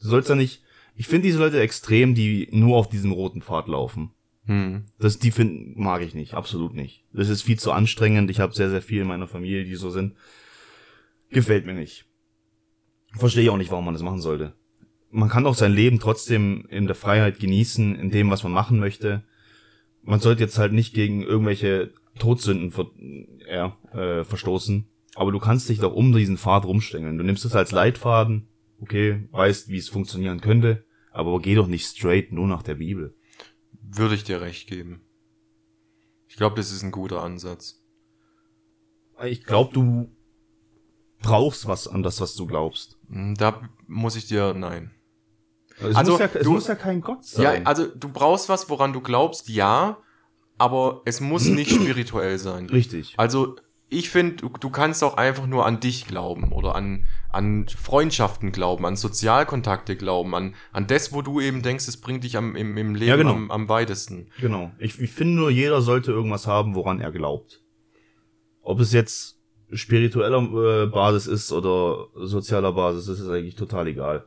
Du sollst ja nicht, ich finde diese Leute extrem, die nur auf diesem roten Pfad laufen. Hm. Das, die finden, mag ich nicht, absolut nicht. Das ist viel zu anstrengend. Ich habe sehr, sehr viel in meiner Familie, die so sind. Gefällt mir nicht. Verstehe ich auch nicht, warum man das machen sollte. Man kann auch sein Leben trotzdem in der Freiheit genießen, in dem, was man machen möchte. Man sollte jetzt halt nicht gegen irgendwelche Todsünden ver ja, äh, verstoßen. Aber du kannst dich doch um diesen Pfad rumstängeln. Du nimmst es als Leitfaden, okay, weißt, wie es funktionieren könnte, aber geh doch nicht straight nur nach der Bibel. Würde ich dir recht geben. Ich glaube, das ist ein guter Ansatz. Ich glaube, du brauchst was an das, was du glaubst. Hm, Da muss ich dir, nein. Es, Also, muss, ja, es du- muss ja kein Gott sein. Ja, also du brauchst was, woran du glaubst, ja, aber es muss nicht spirituell sein. Richtig. Also ich finde, du, du kannst auch einfach nur an dich glauben oder an, an Freundschaften glauben, an Sozialkontakte glauben, an, an das, wo du eben denkst, es bringt dich am, im, im Leben Ja, genau. am, am weitesten. Genau. Ich, ich finde nur, jeder sollte irgendwas haben, woran er glaubt. Ob es jetzt spiritueller äh, Basis ist oder sozialer Basis, das ist eigentlich total egal.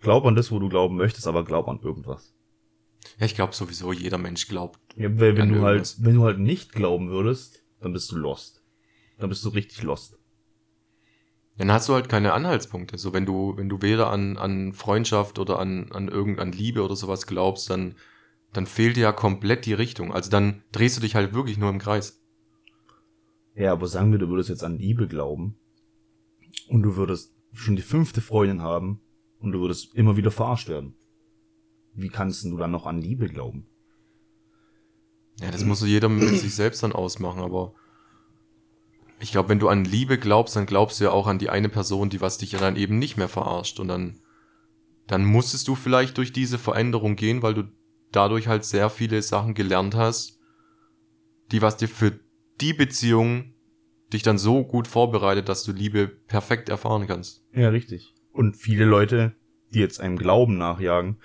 Glaub an das, wo du glauben möchtest, aber glaub an irgendwas. Ja, ich glaube sowieso, jeder Mensch glaubt. Ja, weil wenn du halt, irgendwas. wenn du halt nicht glauben würdest, dann bist du lost. Dann bist du richtig lost. Dann hast du halt keine Anhaltspunkte. So, wenn du, wenn du weder an, an Freundschaft oder an, an irgend, an Liebe oder sowas glaubst, dann, dann fehlt dir ja komplett die Richtung. Also dann drehst du dich halt wirklich nur im Kreis. Ja, aber sagen wir, du würdest jetzt an Liebe glauben und du würdest schon die fünfte Freundin haben und du würdest immer wieder verarscht werden. Wie kannst denn du dann noch an Liebe glauben? Ja, das muss jeder mit sich selbst dann ausmachen, aber ich glaube, wenn du an Liebe glaubst, dann glaubst du ja auch an die eine Person, die was dich ja dann eben nicht mehr verarscht und dann, dann musstest du vielleicht durch diese Veränderung gehen, weil du dadurch halt sehr viele Sachen gelernt hast, die was dir für die Beziehung dich dann so gut vorbereitet, dass du Liebe perfekt erfahren kannst. Ja, richtig. Und viele Leute, die jetzt einem Glauben nachjagen,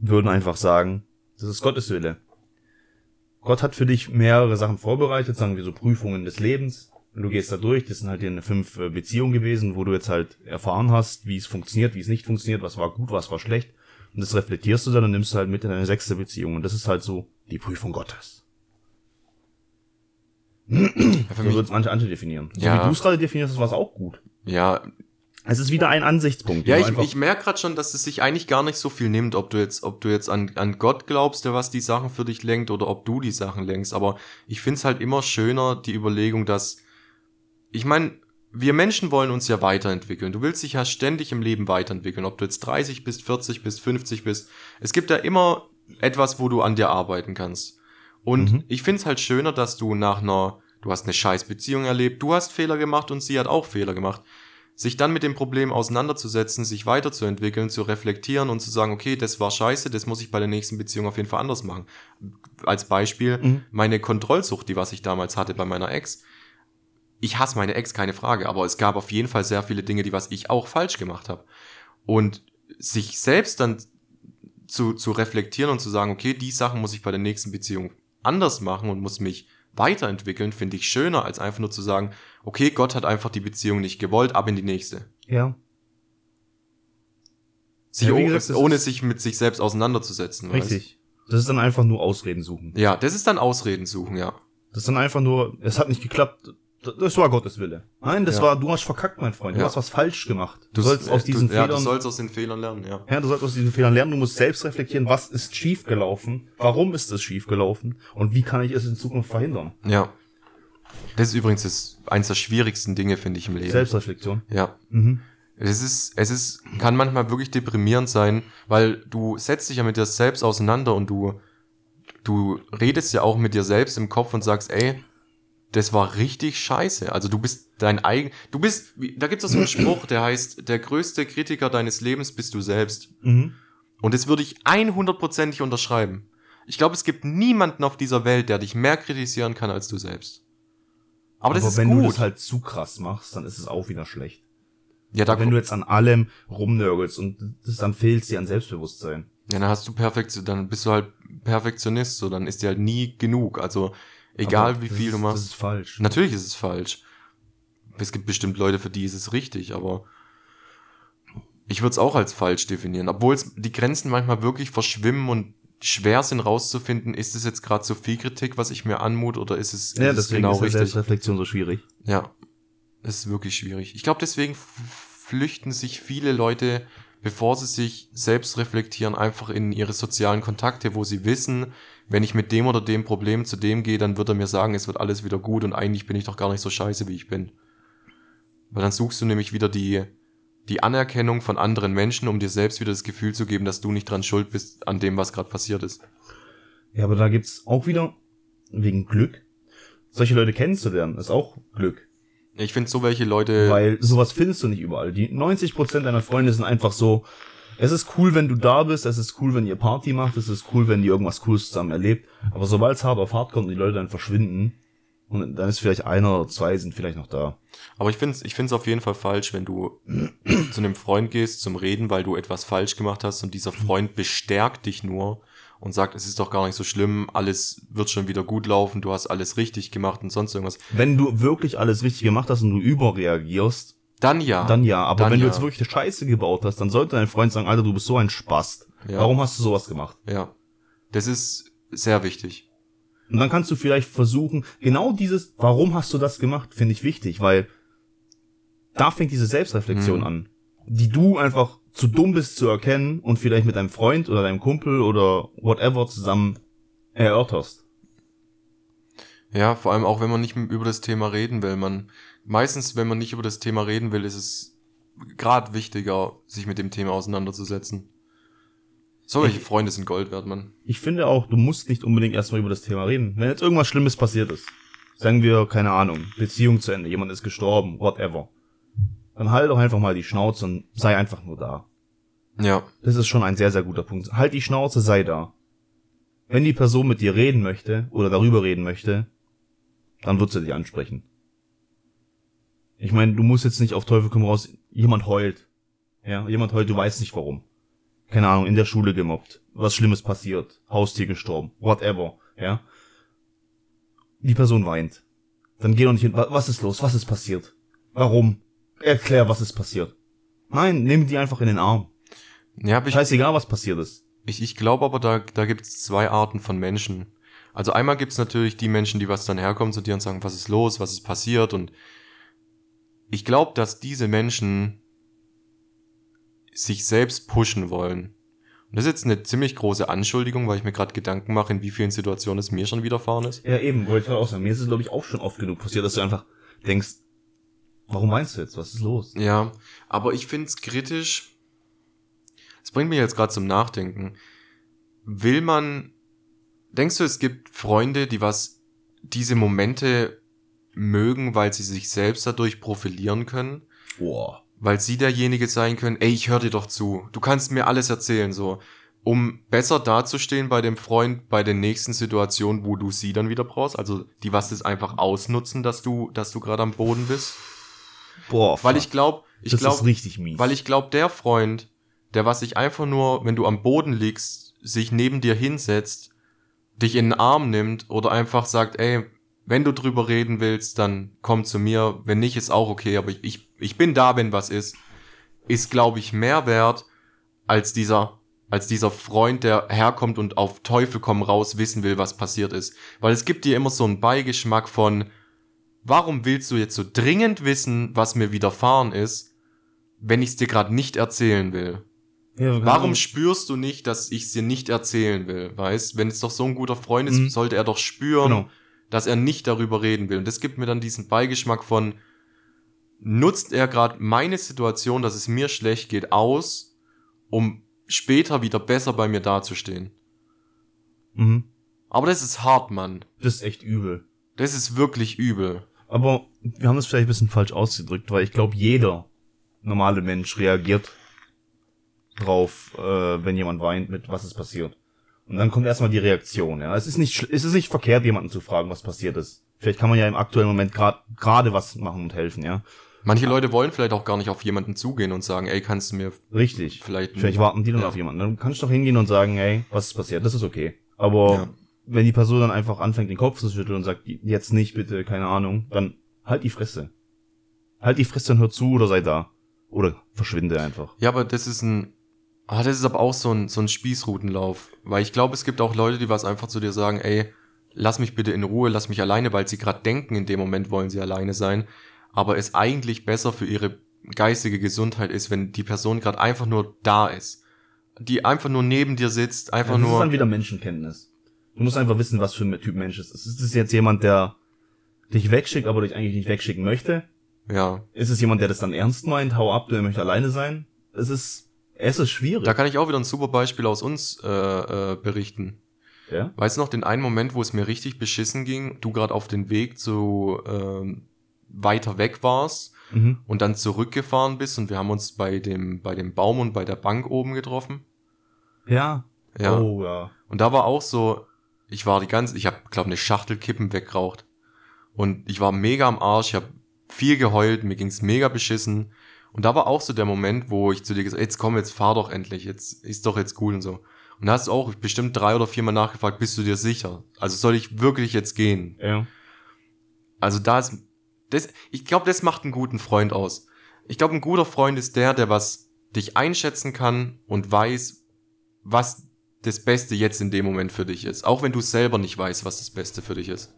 würden einfach sagen, das ist Gottes Wille. Gott hat für dich mehrere Sachen vorbereitet, sagen wir so Prüfungen des Lebens. Und du gehst da durch, das sind halt deine fünf äh, Beziehungen gewesen, wo du jetzt halt erfahren hast, wie es funktioniert, wie es nicht funktioniert, was war gut, was war schlecht. Und das reflektierst du dann und nimmst du halt mit in deine sechste Beziehung. Und das ist halt so die Prüfung Gottes. Ja, für So würden es manche andere definieren. So Ja. wie du es gerade definierst, war es auch gut. ja, Es ist wieder ein Ansichtspunkt. Ja, ich, ich merke gerade schon, dass es sich eigentlich gar nicht so viel nimmt, ob du jetzt, ob du jetzt an, an Gott glaubst, der was die Sachen für dich lenkt, oder ob du die Sachen lenkst. Aber ich find's halt immer schöner, die Überlegung, dass, ich meine, wir Menschen wollen uns ja weiterentwickeln. Du willst dich ja ständig im Leben weiterentwickeln, ob du jetzt 30 bist, 40 bist, 50 bist. Es gibt ja immer etwas, wo du an dir arbeiten kannst. Und Mhm. ich find's halt schöner, dass du nach einer, du hast eine scheiß Beziehung erlebt, du hast Fehler gemacht und sie hat auch Fehler gemacht sich dann mit dem Problem auseinanderzusetzen, sich weiterzuentwickeln, zu reflektieren und zu sagen, okay, das war scheiße, das muss ich bei der nächsten Beziehung auf jeden Fall anders machen. Als Beispiel, Mhm. meine Kontrollsucht, die was ich damals hatte bei meiner Ex. Ich hasse meine Ex, keine Frage, aber es gab auf jeden Fall sehr viele Dinge, die was ich auch falsch gemacht habe. Und sich selbst dann zu, zu reflektieren und zu sagen, okay, die Sachen muss ich bei der nächsten Beziehung anders machen und muss mich weiterentwickeln, finde ich schöner, als einfach nur zu sagen, okay, Gott hat einfach die Beziehung nicht gewollt, ab in die nächste. ja. Sich Ja, gesagt, ohne sich mit sich selbst auseinanderzusetzen. weißt? Richtig. Das ist dann einfach nur Ausreden suchen. Ja, das ist dann Ausreden suchen, ja. Das ist dann einfach nur, es hat nicht geklappt. Das war Gottes Wille. Nein, das Ja. war, du hast verkackt, mein Freund. Du Ja. hast was falsch gemacht. Du sollst aus diesen du, ja, Fehlern, du sollst aus den Fehlern lernen, ja. ja, du sollst aus diesen Fehlern lernen. Du musst selbst reflektieren, was ist schiefgelaufen, warum ist es schiefgelaufen und wie kann ich es in Zukunft verhindern. Ja. Das ist übrigens das, eins der schwierigsten Dinge, finde ich, im Leben. Selbstreflexion. Ja. Mhm. Es ist, es ist, kann manchmal wirklich deprimierend sein, weil du setzt dich ja mit dir selbst auseinander und du, du redest ja auch mit dir selbst im Kopf und sagst, ey, das war richtig scheiße. Also du bist dein eigen, du bist, da gibt es so einen Spruch, der heißt, der größte Kritiker deines Lebens bist du selbst. Mhm. Und das würde ich 100%ig unterschreiben. ich glaube, es gibt niemanden auf dieser Welt, der dich mehr kritisieren kann als du selbst. Aber das Aber ist wenn gut. du das halt zu krass machst, dann ist es auch wieder schlecht. ja, da wenn du jetzt an allem rumnörgelst und das dann fehlt dir an Selbstbewusstsein. Ja, dann hast du Perfektion, dann bist du halt Perfektionist, so dann ist dir halt nie genug. Also egal Aber wie viel ist, du machst. Das ist falsch. Natürlich ist es falsch. Es gibt bestimmt Leute, für die ist es richtig, aber ich würde es auch als falsch definieren. Obwohl die Grenzen manchmal wirklich verschwimmen und schwer sind rauszufinden, ist es jetzt gerade so viel Kritik, was ich mir anmut, oder ist es, ja, ist es genau ist richtig? Selbstreflexion so schwierig. Ja, ist wirklich schwierig. Ich glaube, deswegen flüchten sich viele Leute, bevor sie sich selbst reflektieren, einfach in ihre sozialen Kontakte, wo sie wissen, wenn ich mit dem oder dem Problem zu dem gehe, dann wird er mir sagen, es wird alles wieder gut und eigentlich bin ich doch gar nicht so scheiße, wie ich bin. Weil dann suchst du nämlich wieder die, die Anerkennung von anderen Menschen, um dir selbst wieder das Gefühl zu geben, dass du nicht dran schuld bist an dem, was gerade passiert ist. Ja, aber da gibt's auch wieder, wegen Glück, solche Leute kennenzulernen, ist auch Glück. Ich finde so welche Leute, Weil sowas findest du nicht überall. Die 90% deiner Freunde sind einfach so, es ist cool, wenn du da bist, es ist cool, wenn ihr Party macht, es ist cool, wenn ihr irgendwas Cooles zusammen erlebt. Aber sobald es hart auf hart kommt und die Leute dann verschwinden, und dann ist vielleicht einer oder zwei sind vielleicht noch da. Aber ich finde es ich find's auf jeden Fall falsch, wenn du zu einem Freund gehst zum Reden, weil du etwas falsch gemacht hast und dieser Freund bestärkt dich nur und sagt, es ist doch gar nicht so schlimm, alles wird schon wieder gut laufen, du hast alles richtig gemacht und sonst irgendwas. Wenn du wirklich alles richtig gemacht hast und du überreagierst, Dann ja. dann ja. Aber Dann wenn du ja. jetzt wirklich eine Scheiße gebaut hast, dann sollte dein Freund sagen, Alter, du bist so ein Spast. Ja. Warum hast du sowas gemacht? Ja. Das ist sehr wichtig. Und dann kannst du vielleicht versuchen, genau dieses, warum hast du das gemacht, finde ich wichtig, weil da fängt diese Selbstreflexion Mhm. an, die du einfach zu dumm bist zu erkennen und vielleicht mit deinem Freund oder deinem Kumpel oder whatever zusammen erörterst. Ja, vor allem auch, wenn man nicht über das Thema reden will. Man, meistens, wenn man nicht über das Thema reden will, ist es gerade wichtiger, sich mit dem Thema auseinanderzusetzen. Solche Ich- Freunde sind Gold wert, Mann. Ich finde auch, du musst nicht unbedingt erstmal über das Thema reden. Wenn jetzt irgendwas Schlimmes passiert ist, sagen wir, keine Ahnung, Beziehung zu Ende, jemand ist gestorben, whatever, dann halt doch einfach mal die Schnauze und sei einfach nur da. Ja. Das ist schon ein sehr, sehr guter Punkt. Halt die Schnauze, sei da. Wenn die Person mit dir reden möchte oder darüber reden möchte, dann wird sie dich ansprechen. Ich meine, du musst jetzt nicht auf Teufel komm raus, jemand heult. Ja, jemand heult, du weißt nicht warum. Keine Ahnung, in der Schule gemobbt, was Schlimmes passiert, Haustier gestorben, whatever, ja. Die Person weint. Dann geh doch nicht hin, wa- was ist los, was ist passiert? Warum? Erklär, was ist passiert. Nein, nimm die einfach in den Arm. Ja, aber ich, Scheißegal, was passiert ist. Ich, ich glaube aber, da, da gibt es zwei Arten von Menschen. Also einmal gibt es natürlich die Menschen, die was dann herkommen zu dir und sagen, was ist los, was ist passiert. Und ich glaube, dass diese Menschen sich selbst pushen wollen. Und das ist jetzt eine ziemlich große Anschuldigung, weil ich mir gerade Gedanken mache, in wie vielen Situationen es mir schon widerfahren ist. Ja, eben, wollte ich gerade auch sagen. Mir ist es, glaube ich, auch schon oft genug passiert, dass du einfach denkst, warum meinst du jetzt? Was ist los? Ja, aber ich find's kritisch. Es bringt mich jetzt gerade zum Nachdenken. Will man, denkst du, es gibt Freunde, die was diese Momente mögen, weil sie sich selbst dadurch profilieren können? Boah. Weil sie derjenige sein können, ey, ich höre dir doch zu, du kannst mir alles erzählen, so. Um besser dazustehen bei dem Freund bei den nächsten Situationen, wo du sie dann wieder brauchst, also die was das einfach ausnutzen, dass du, dass du gerade am Boden bist. Boah, Weil ich glaube, ich das glaube, ist richtig mies. weil ich glaube, der Freund, der was sich einfach nur, wenn du am Boden liegst, sich neben dir hinsetzt, dich in den Arm nimmt oder einfach sagt, ey, wenn du drüber reden willst, dann komm zu mir. Wenn nicht, ist auch okay, aber ich, ich, ich bin da, wenn was ist, ist, glaube ich, mehr wert als dieser, als dieser Freund, der herkommt und auf Teufel komm raus wissen will, was passiert ist. Weil es gibt dir immer so einen Beigeschmack von, warum willst du jetzt so dringend wissen, was mir widerfahren ist, wenn ich es dir gerade nicht erzählen will? ja. Warum spürst du nicht, dass ich es dir nicht erzählen will? Weißt, wenn es doch so ein guter Freund ist, Mhm. sollte er doch spüren, Genau. dass er nicht darüber reden will. Und das gibt mir dann diesen Beigeschmack von, nutzt er gerade meine Situation, dass es mir schlecht geht, aus, um später wieder besser bei mir dazustehen. Mhm. Aber das ist hart, Mann. Das ist echt übel. Das ist wirklich übel. Aber wir haben das vielleicht ein bisschen falsch ausgedrückt, weil ich glaube, jeder normale Mensch reagiert drauf, äh, wenn jemand weint, mit was ist passiert. Und dann kommt erstmal die Reaktion, ja. Es ist nicht, es ist nicht verkehrt, jemanden zu fragen, was passiert ist. Vielleicht kann man ja im aktuellen Moment gerade gerade was machen und helfen, ja. Manche Leute wollen vielleicht auch gar nicht auf jemanden zugehen und sagen, ey, kannst du mir Richtig. vielleicht... Vielleicht warten die dann Ja. auf jemanden. Dann kannst du doch hingehen und sagen, hey, was ist passiert? Das ist okay. Aber Ja. wenn die Person dann einfach anfängt, den Kopf zu schütteln und sagt, jetzt nicht, bitte, keine Ahnung, dann halt die Fresse. Halt die Fresse und hör zu oder sei da. Oder verschwinde einfach. Ja, aber das ist ein... Ah, das ist aber auch so ein, so ein Spießrutenlauf. Weil ich glaube, es gibt auch Leute, die was einfach zu dir sagen, ey, lass mich bitte in Ruhe, lass mich alleine, weil sie gerade denken, in dem Moment wollen sie alleine sein. Aber es eigentlich besser für ihre geistige Gesundheit ist, wenn die Person gerade einfach nur da ist. Die einfach nur neben dir sitzt, einfach das ist nur... dann wieder Menschenkenntnis. Du musst einfach wissen, was für ein Typ Mensch es ist. Ist es jetzt jemand, der dich wegschickt, aber dich eigentlich nicht wegschicken möchte? Ja, Ist es jemand, der das dann ernst meint? Hau ab, der möchte alleine sein? Es ist, es ist schwierig. da kann ich auch wieder ein super Beispiel aus uns äh, äh, berichten. ja? Weißt du noch den einen Moment, wo es mir richtig beschissen ging, du gerade auf den Weg zu ähm, weiter weg warst Mhm. und dann zurückgefahren bist und wir haben uns bei dem bei dem Baum und bei der Bank oben getroffen. Ja. Ja. Oh, ja. Und da war auch so, ich war die ganze, ich habe glaube eine Schachtel Kippen weggeraucht und ich war mega am Arsch, ich habe viel geheult, mir ging's mega beschissen und da war auch so der Moment, wo ich zu dir gesagt, jetzt komm, jetzt fahr doch endlich, jetzt ist doch jetzt gut und so. Und da hast du auch bestimmt drei oder viermal nachgefragt, bist du dir sicher? Also soll ich wirklich jetzt gehen? Ja. Also da ist, das, ich glaube, das macht einen guten Freund aus. Ich glaube, ein guter Freund ist der, der was dich einschätzen kann und weiß, was das Beste jetzt in dem Moment für dich ist. Auch wenn du selber nicht weißt, was das Beste für dich ist.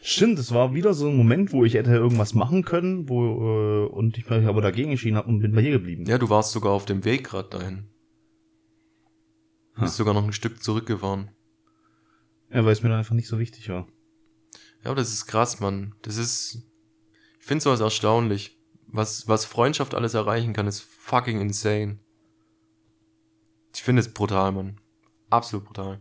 Stimmt, es war wieder so ein Moment, wo ich hätte irgendwas machen können, wo, äh, und ich mich aber dagegen entschieden habe und bin bei dir geblieben. Ja, du warst sogar auf dem Weg gerade dahin. Bist sogar noch ein Stück zurückgefahren. Ja, weil es mir dann einfach nicht so wichtig war. Ja, das ist krass, Mann. Das ist, ich finde sowas erstaunlich. Was, was Freundschaft alles erreichen kann, ist fucking insane. Ich finde es brutal, Mann. Absolut brutal.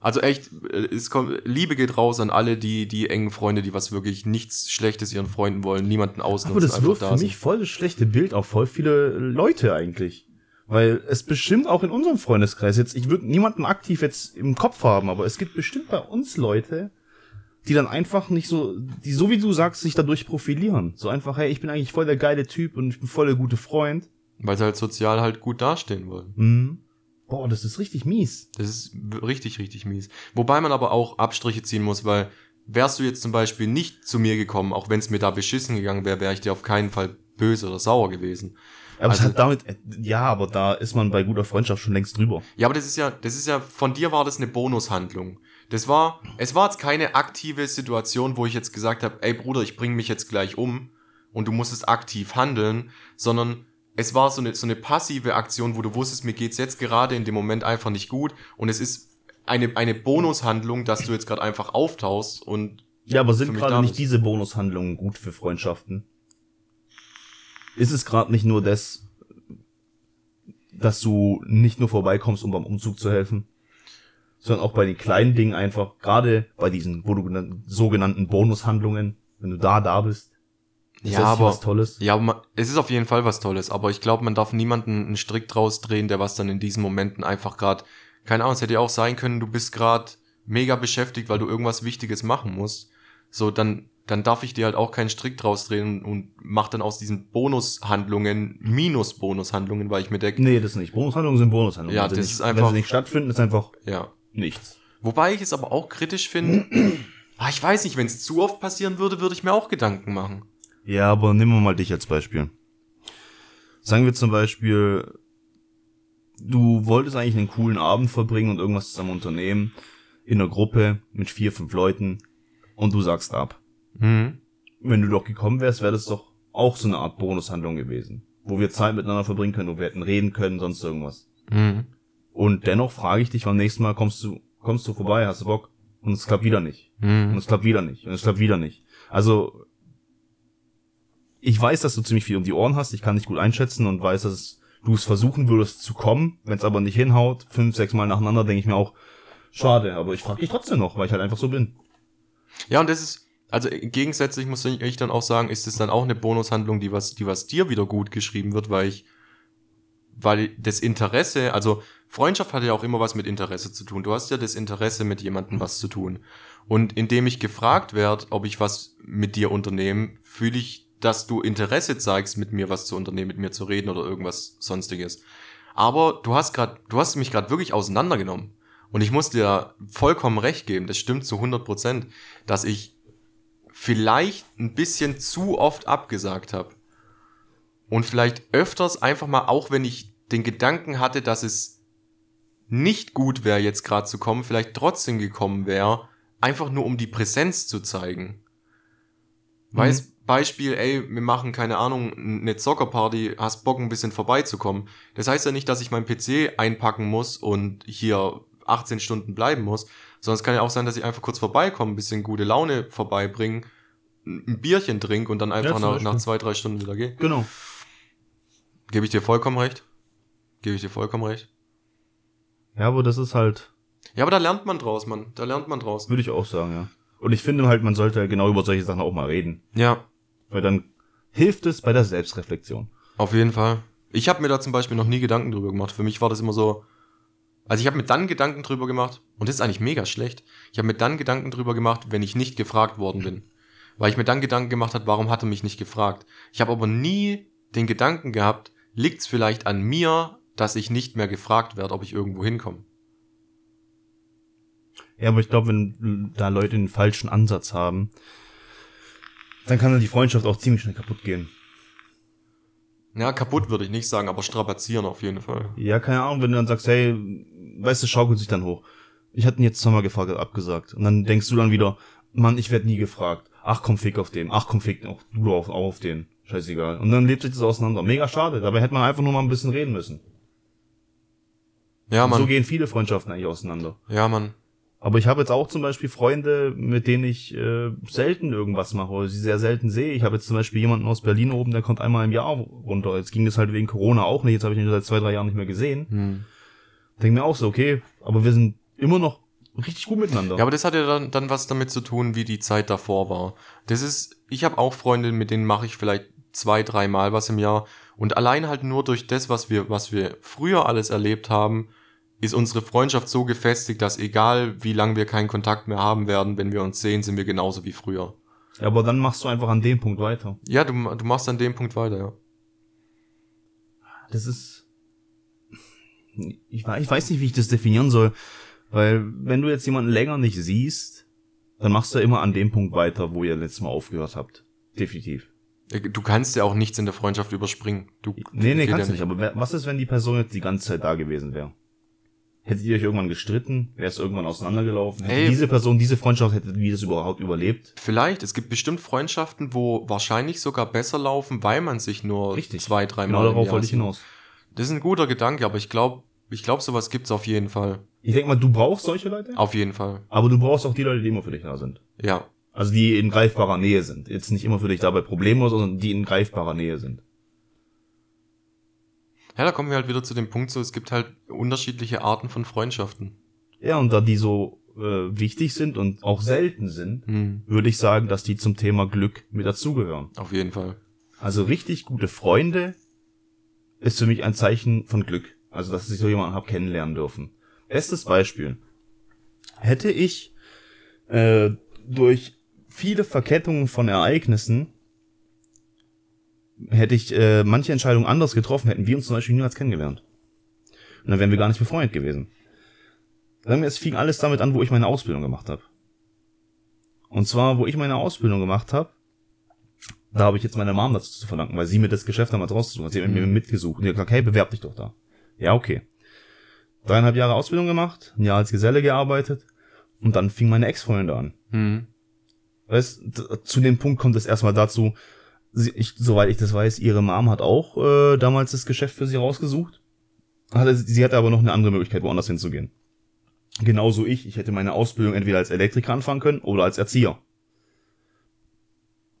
Also echt, äh, es kommt, Liebe geht raus an alle, die, die engen Freunde, die was wirklich nichts Schlechtes ihren Freunden wollen, niemanden ausnutzen, Aber das wirft da für sind. mich voll das schlechte Bild auf voll viele Leute eigentlich. Weil es bestimmt auch in unserem Freundeskreis jetzt, ich würde niemanden aktiv jetzt im Kopf haben, aber es gibt bestimmt bei uns Leute, die dann einfach nicht so, die so wie du sagst, sich dadurch profilieren. So einfach, hey, ich bin eigentlich voll der geile Typ und ich bin voll der gute Freund. Weil sie halt sozial halt gut dastehen wollen. Mhm. Boah, das ist richtig mies. Das ist richtig, richtig mies. Wobei man aber auch Abstriche ziehen muss, weil wärst du jetzt zum Beispiel nicht zu mir gekommen, auch wenn es mir da beschissen gegangen wäre, wäre ich dir auf keinen Fall böse oder sauer gewesen. Aber es Also- hat damit, ja, aber da ist man bei guter Freundschaft schon längst drüber. Ja, aber das ist ja, das ist ja, von dir war das eine Bonushandlung. Das war, es war jetzt keine aktive Situation, wo ich jetzt gesagt habe, ey Bruder, ich bring mich jetzt gleich um und du musstest aktiv handeln, sondern es war so eine, so eine passive Aktion, wo du wusstest, mir geht's jetzt gerade in dem Moment einfach nicht gut und es ist eine, eine Bonushandlung, dass du jetzt gerade einfach auftauchst und Ja, aber sind gerade nicht diese Bonushandlungen gut für Freundschaften? Ist es gerade nicht nur das, dass du nicht nur vorbeikommst, um beim Umzug zu helfen, sondern auch bei den kleinen Dingen einfach, gerade bei diesen sogenannten Bonushandlungen, wenn du da da bist, ist Ja, das aber- was Tolles? Ja, aber man, es ist auf jeden Fall was Tolles, aber ich glaube, man darf niemanden einen Strick draus drehen, der was dann in diesen Momenten einfach gerade, keine Ahnung, es hätte ja auch sein können, du bist gerade mega beschäftigt, weil du irgendwas Wichtiges machen musst. So, dann, dann darf ich dir halt auch keinen Strick draus drehen und mach dann aus diesen Bonushandlungen Minus-Bonushandlungen, weil ich mir denke, Nee, das nicht. Bonushandlungen sind Bonushandlungen. Ja, Wenn sie das nicht, ist Wenn einfach- sie nicht stattfinden, ist einfach ja. Nichts. Wobei ich es aber auch kritisch finde, ah, ich weiß nicht, wenn es zu oft passieren würde, würde ich mir auch Gedanken machen. Ja, aber nehmen wir mal dich als Beispiel. Sagen wir zum Beispiel, du wolltest eigentlich einen coolen Abend verbringen und irgendwas zusammen unternehmen, in einer Gruppe mit vier, fünf Leuten, und du sagst ab. Mhm. Wenn du doch gekommen wärst, wäre das doch auch so eine Art Bonushandlung gewesen, wo wir Zeit miteinander verbringen können, wo wir hätten reden können, sonst irgendwas. Mhm. Und dennoch frage ich dich beim nächsten Mal, kommst du, kommst du vorbei, hast du Bock? Und es klappt wieder nicht. Und Mhm. es klappt wieder nicht. Und es klappt wieder nicht. Also, ich weiß, dass du ziemlich viel um die Ohren hast. Ich kann dich gut einschätzen und weiß, dass du es versuchen würdest zu kommen. Wenn es aber nicht hinhaut, fünf, sechs Mal nacheinander, denke ich mir auch, schade. Aber ich frage dich trotzdem noch, weil ich halt einfach so bin. Ja, und das ist, also gegensätzlich muss ich dann auch sagen, ist es dann auch eine Bonushandlung, die was, die was dir wieder gut geschrieben wird, weil ich weil das Interesse, also Freundschaft hat ja auch immer was mit Interesse zu tun. Du hast ja das Interesse, mit jemandem was zu tun. Und indem ich gefragt werde, ob ich was mit dir unternehme, fühle ich, dass du Interesse zeigst, mit mir was zu unternehmen, mit mir zu reden oder irgendwas sonstiges. Aber du hast gerade, du hast mich gerade wirklich auseinandergenommen. Und ich muss dir vollkommen recht geben, das stimmt zu 100 Prozent, dass ich vielleicht ein bisschen zu oft abgesagt habe. Und vielleicht öfters einfach mal, auch wenn ich den Gedanken hatte, dass es nicht gut wäre, jetzt gerade zu kommen, vielleicht trotzdem gekommen wäre, einfach nur um die Präsenz zu zeigen. Mhm. Weißt, Beispiel, ey, wir machen keine Ahnung, eine Zockerparty, hast Bock ein bisschen vorbeizukommen. Das heißt ja nicht, dass ich meinen PC einpacken muss und hier 18 Stunden bleiben muss, sondern es kann ja auch sein, dass ich einfach kurz vorbeikomme, ein bisschen gute Laune vorbeibringen, ein Bierchen trinke und dann einfach ja, nach, nach zwei, drei Stunden wieder gehe. Genau. Gebe ich dir vollkommen recht. Gebe ich dir vollkommen recht. Ja, aber das ist halt. Ja, aber da lernt man draus, man. Da lernt man draus. Würde ich auch sagen, ja. Und ich finde halt, man sollte genau über solche Sachen auch mal reden. Ja. Weil dann hilft es bei der Selbstreflexion. Auf jeden Fall. Ich habe mir da zum Beispiel noch nie Gedanken drüber gemacht. Für mich war das immer so, also ich habe mir dann Gedanken drüber gemacht, und das ist eigentlich mega schlecht, ich habe mir dann Gedanken drüber gemacht, wenn ich nicht gefragt worden bin. Weil ich mir dann Gedanken gemacht hat, warum hat er mich nicht gefragt. Ich habe aber nie den Gedanken gehabt, liegt es vielleicht an mir, dass ich nicht mehr gefragt werde, ob ich irgendwo hinkomme. Ja, aber ich glaube, wenn da Leute den falschen Ansatz haben, dann kann dann die Freundschaft auch ziemlich schnell kaputt gehen. Ja, kaputt würde ich nicht sagen, aber strapazieren auf jeden Fall. Ja, keine Ahnung, wenn du dann sagst, hey, weißt du, schaukelt sich dann hoch. Ich hatte ihn jetzt zweimal gefragt, abgesagt. Und dann denkst du dann wieder, Mann, ich werde nie gefragt. Ach komm, fick auf den. Ach komm, fick auch du auf, auch auf den. Scheißegal. Und dann lebt sich das auseinander. Mega schade. Dabei hätte man einfach nur mal ein bisschen reden müssen. Ja, man. So gehen viele Freundschaften eigentlich auseinander. Ja, man. Aber ich habe jetzt auch zum Beispiel Freunde, mit denen ich äh, selten irgendwas mache oder sie sehr selten sehe. Ich habe jetzt zum Beispiel jemanden aus Berlin oben, der kommt einmal im Jahr runter. Jetzt ging das halt wegen Corona auch nicht. Jetzt habe ich ihn seit zwei, drei Jahren nicht mehr gesehen. Hm. Denke mir auch so, okay, aber wir sind immer noch richtig gut miteinander. Ja, aber das hat ja dann, dann was damit zu tun, wie die Zeit davor war. Das ist, ich habe auch Freunde, mit denen mache ich vielleicht zwei, dreimal was im Jahr. Und allein halt nur durch das, was wir, was wir früher alles erlebt haben, ist unsere Freundschaft so gefestigt, dass egal wie lange wir keinen Kontakt mehr haben werden, wenn wir uns sehen, sind wir genauso wie früher. Ja, aber dann machst du einfach an dem Punkt weiter. Ja, du, du machst an dem Punkt weiter, ja. Das ist. Ich, ich weiß nicht, wie ich das definieren soll. Weil, wenn du jetzt jemanden länger nicht siehst, dann machst du immer an dem Punkt weiter, wo ihr letztes Mal aufgehört habt. Definitiv. Du kannst ja auch nichts in der Freundschaft überspringen. Du, nee, nee, kannst ja nicht. Aber was ist, wenn die Person jetzt die ganze Zeit da gewesen wäre? Hättet ihr euch irgendwann gestritten? Wäre es irgendwann auseinandergelaufen? Hätte Ey, diese Person, diese Freundschaft, hätte die das überhaupt überlebt? Vielleicht. Es gibt bestimmt Freundschaften, wo wahrscheinlich sogar besser laufen, weil man sich nur Richtig. zwei, drei genau Mal Genau darauf wollte ich hinaus. Das ist ein guter Gedanke, aber ich glaube, ich glaube, sowas gibt's auf jeden Fall. Ich denke mal, du brauchst solche Leute? Auf jeden Fall. Aber du brauchst auch die Leute, die immer für dich da sind. Ja. Also die in greifbarer Nähe sind. Jetzt nicht immer für dich dabei Probleme, sondern die in greifbarer Nähe sind. Ja, da kommen wir halt wieder zu dem Punkt, so es gibt halt unterschiedliche Arten von Freundschaften. Ja, und da die so äh, wichtig sind und auch selten sind, hm. würde ich sagen, dass die zum Thema Glück mit dazugehören. Auf jeden Fall. Also richtig gute Freunde ist für mich ein Zeichen von Glück. Also, dass ich so jemanden habe kennenlernen dürfen. Bestes Beispiel. Hätte ich äh, durch viele Verkettungen von Ereignissen hätte ich äh, manche Entscheidungen anders getroffen, hätten wir uns zum Beispiel niemals kennengelernt. Und dann wären wir gar nicht befreundet gewesen. Sagen wir, es fing alles damit an, wo ich meine Ausbildung gemacht habe. Und zwar, wo ich meine Ausbildung gemacht habe, da habe ich jetzt meine Mom dazu zu verdanken, weil sie mir das Geschäft damals rausgesucht hat. Sie hat mhm. mir mitgesucht und die hat gesagt, hey, bewerb dich doch da. Ja, okay. Dreieinhalb Jahre Ausbildung gemacht, ein Jahr als Geselle gearbeitet und dann fing meine Ex-Freunde an. Mhm. Weißt, zu dem Punkt kommt es erstmal dazu, sie, ich, soweit ich das weiß, ihre Mom hat auch äh, damals das Geschäft für sie rausgesucht. Hatte, sie hatte aber noch eine andere Möglichkeit, woanders hinzugehen. Genauso ich. Ich hätte meine Ausbildung entweder als Elektriker anfangen können oder als Erzieher.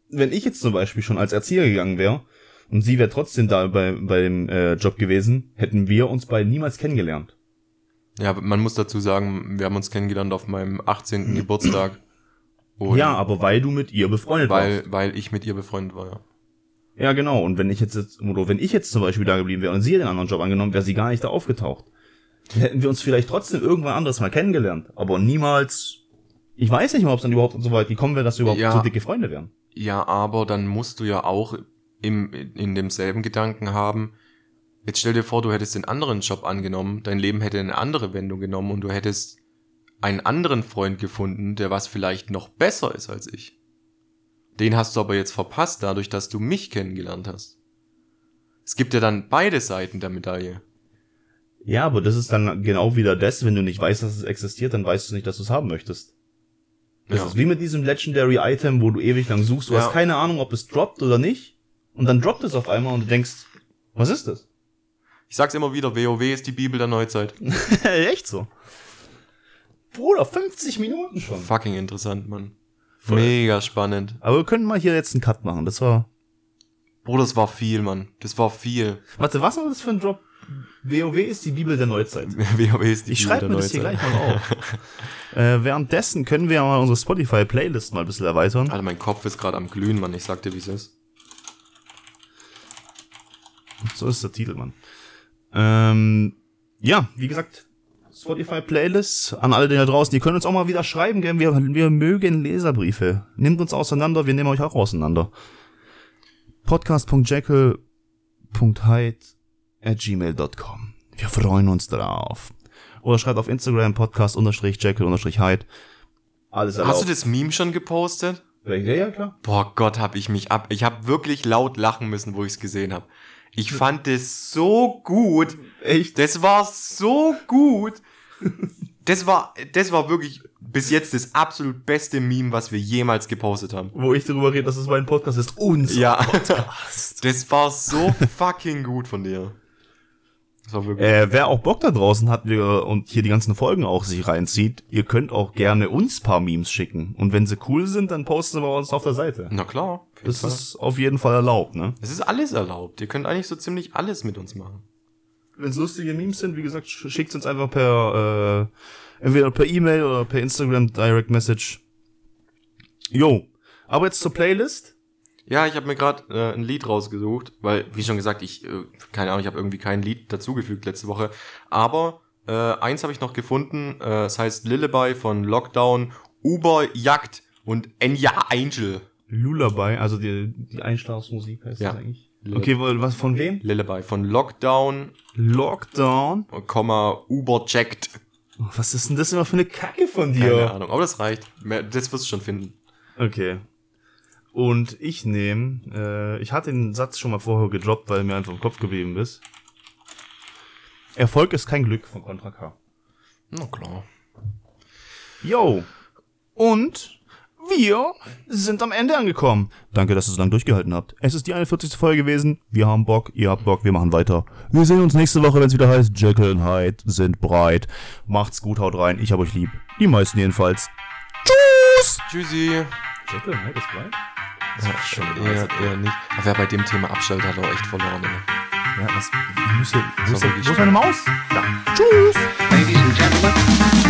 Wenn ich jetzt zum Beispiel schon als Erzieher gegangen wäre und sie wäre trotzdem da bei, bei dem äh, Job gewesen, hätten wir uns beide niemals kennengelernt. Ja, man muss dazu sagen, wir haben uns kennengelernt auf meinem 18. Geburtstag. Und ja, aber weil du mit ihr befreundet weil, warst. Weil ich mit ihr befreundet war, ja. Ja, genau. Und wenn ich jetzt, jetzt- oder wenn ich jetzt zum Beispiel da geblieben wäre und sie den anderen Job angenommen, wäre sie gar nicht da aufgetaucht. Dann hätten wir uns vielleicht trotzdem irgendwann anderes mal kennengelernt. Aber niemals, ich weiß nicht mal, ob es dann überhaupt so weit gekommen wäre, dass wir überhaupt Ja. so dicke Freunde wären. Ja, aber dann musst du ja auch im, in demselben Gedanken haben, jetzt stell dir vor, du hättest den anderen Job angenommen, dein Leben hätte eine andere Wendung genommen und du hättest einen anderen Freund gefunden, der was vielleicht noch besser ist als ich. Den hast du aber jetzt verpasst, dadurch, dass du mich kennengelernt hast. Es gibt ja dann beide Seiten der Medaille. Ja, aber das ist dann genau wieder das, wenn du nicht weißt, dass es existiert, dann weißt du nicht, dass du es haben möchtest. Das Ja. ist wie mit diesem Legendary Item, wo du ewig lang suchst. Du Ja. hast keine Ahnung, ob es droppt oder nicht. Und dann droppt es auf einmal und du denkst, was ist das? Ich sag's immer wieder, WoW ist die Bibel der Neuzeit. Echt so. Bruder, 50 Minuten schon. Fucking interessant, Mann. Voll. Mega spannend. Aber wir können mal hier jetzt einen Cut machen. Das war. Bruder, das war viel, Mann. Das war viel. Warte, was war das für ein Drop? WoW ist die Bibel der Neuzeit. WoW ist die Ich Bibel schreibe der mir das hier Neuzeit. gleich mal auf. äh, währenddessen können wir ja mal unsere Spotify-Playlist mal ein bisschen erweitern. Alter, mein Kopf ist gerade am Glühen, Mann. Ich sag dir, wie es ist. So ist der Titel, Mann. Ähm, ja, wie gesagt, Spotify-Playlist an alle da draußen. Die können uns auch mal wieder schreiben, gell? Wir, wir mögen Leserbriefe. Nehmt uns auseinander, wir nehmen euch auch auseinander. podcast.jekyll.hyde at gmail.com. Wir freuen uns drauf. Oder schreibt auf Instagram podcast-jekyll-hyde. Alles erlaubt. Hast du das Meme schon gepostet? Ja, ja, klar. Boah Gott, hab ich mich ab. Ich hab wirklich laut lachen müssen, wo ich es gesehen hab. Ich fand das so gut. Echt? Das war so gut. Das war, das war wirklich bis jetzt das absolut beste Meme, was wir jemals gepostet haben. Wo ich darüber rede, dass es mein Podcast ist. Unser Ja. Podcast. Das war so fucking gut von dir. Das war wirklich. Äh, wer auch Bock da draußen hat wir, und hier die ganzen Folgen auch sich reinzieht, ihr könnt auch gerne uns paar Memes schicken. Und wenn sie cool sind, dann posten wir uns auf der Seite. Na klar. Das Fall. ist auf jeden Fall erlaubt, ne? Es ist alles erlaubt. Ihr könnt eigentlich so ziemlich alles mit uns machen. Wenn es lustige Memes sind, wie gesagt, sch- schickt uns einfach per, äh, entweder per E-Mail oder per Instagram Direct Message. Jo. Aber jetzt zur Playlist. Ja, ich habe mir gerade äh, ein Lied rausgesucht, weil, wie schon gesagt, ich, äh, keine Ahnung, ich habe irgendwie kein Lied dazugefügt letzte Woche. Aber äh, eins habe ich noch gefunden, äh, es heißt Lullaby von Lockdown, Uber Jagd und Enya Angel. Lullaby, also die, die Einschlafsmusik heißt Ja. das eigentlich. Okay, was von wem? Lullaby von Lockdown, Lockdown. Komma, Uber Jagd. Oh, Was ist denn das immer für eine Kacke von Keine dir? Ahnung, aber das reicht. Das wirst du schon finden. Okay. Und ich nehme, äh, ich hatte den Satz schon mal vorher gedroppt, weil mir einfach im Kopf geblieben ist. Erfolg ist kein Glück von Contra K. Na klar. Yo. Und wir sind am Ende angekommen. Danke, dass ihr so lange durchgehalten habt. Es ist die 41. Folge gewesen. Wir haben Bock, ihr habt Bock, wir machen weiter. Wir sehen uns nächste Woche, wenn es wieder heißt, Jekyll und Hyde sind breit. Macht's gut, haut rein. Ich hab euch lieb. Die meisten jedenfalls. Tschüss! Tschüssi. Jekyll und Hyde ist breit? Ja, eher, eher nicht. Aber wer bei dem Thema abschaltet, hat auch echt verloren. Ey. Ja, was? Ich muss hier, wo, ist, wo meine Maus? Da. Tschüss! Ladies and gentlemen.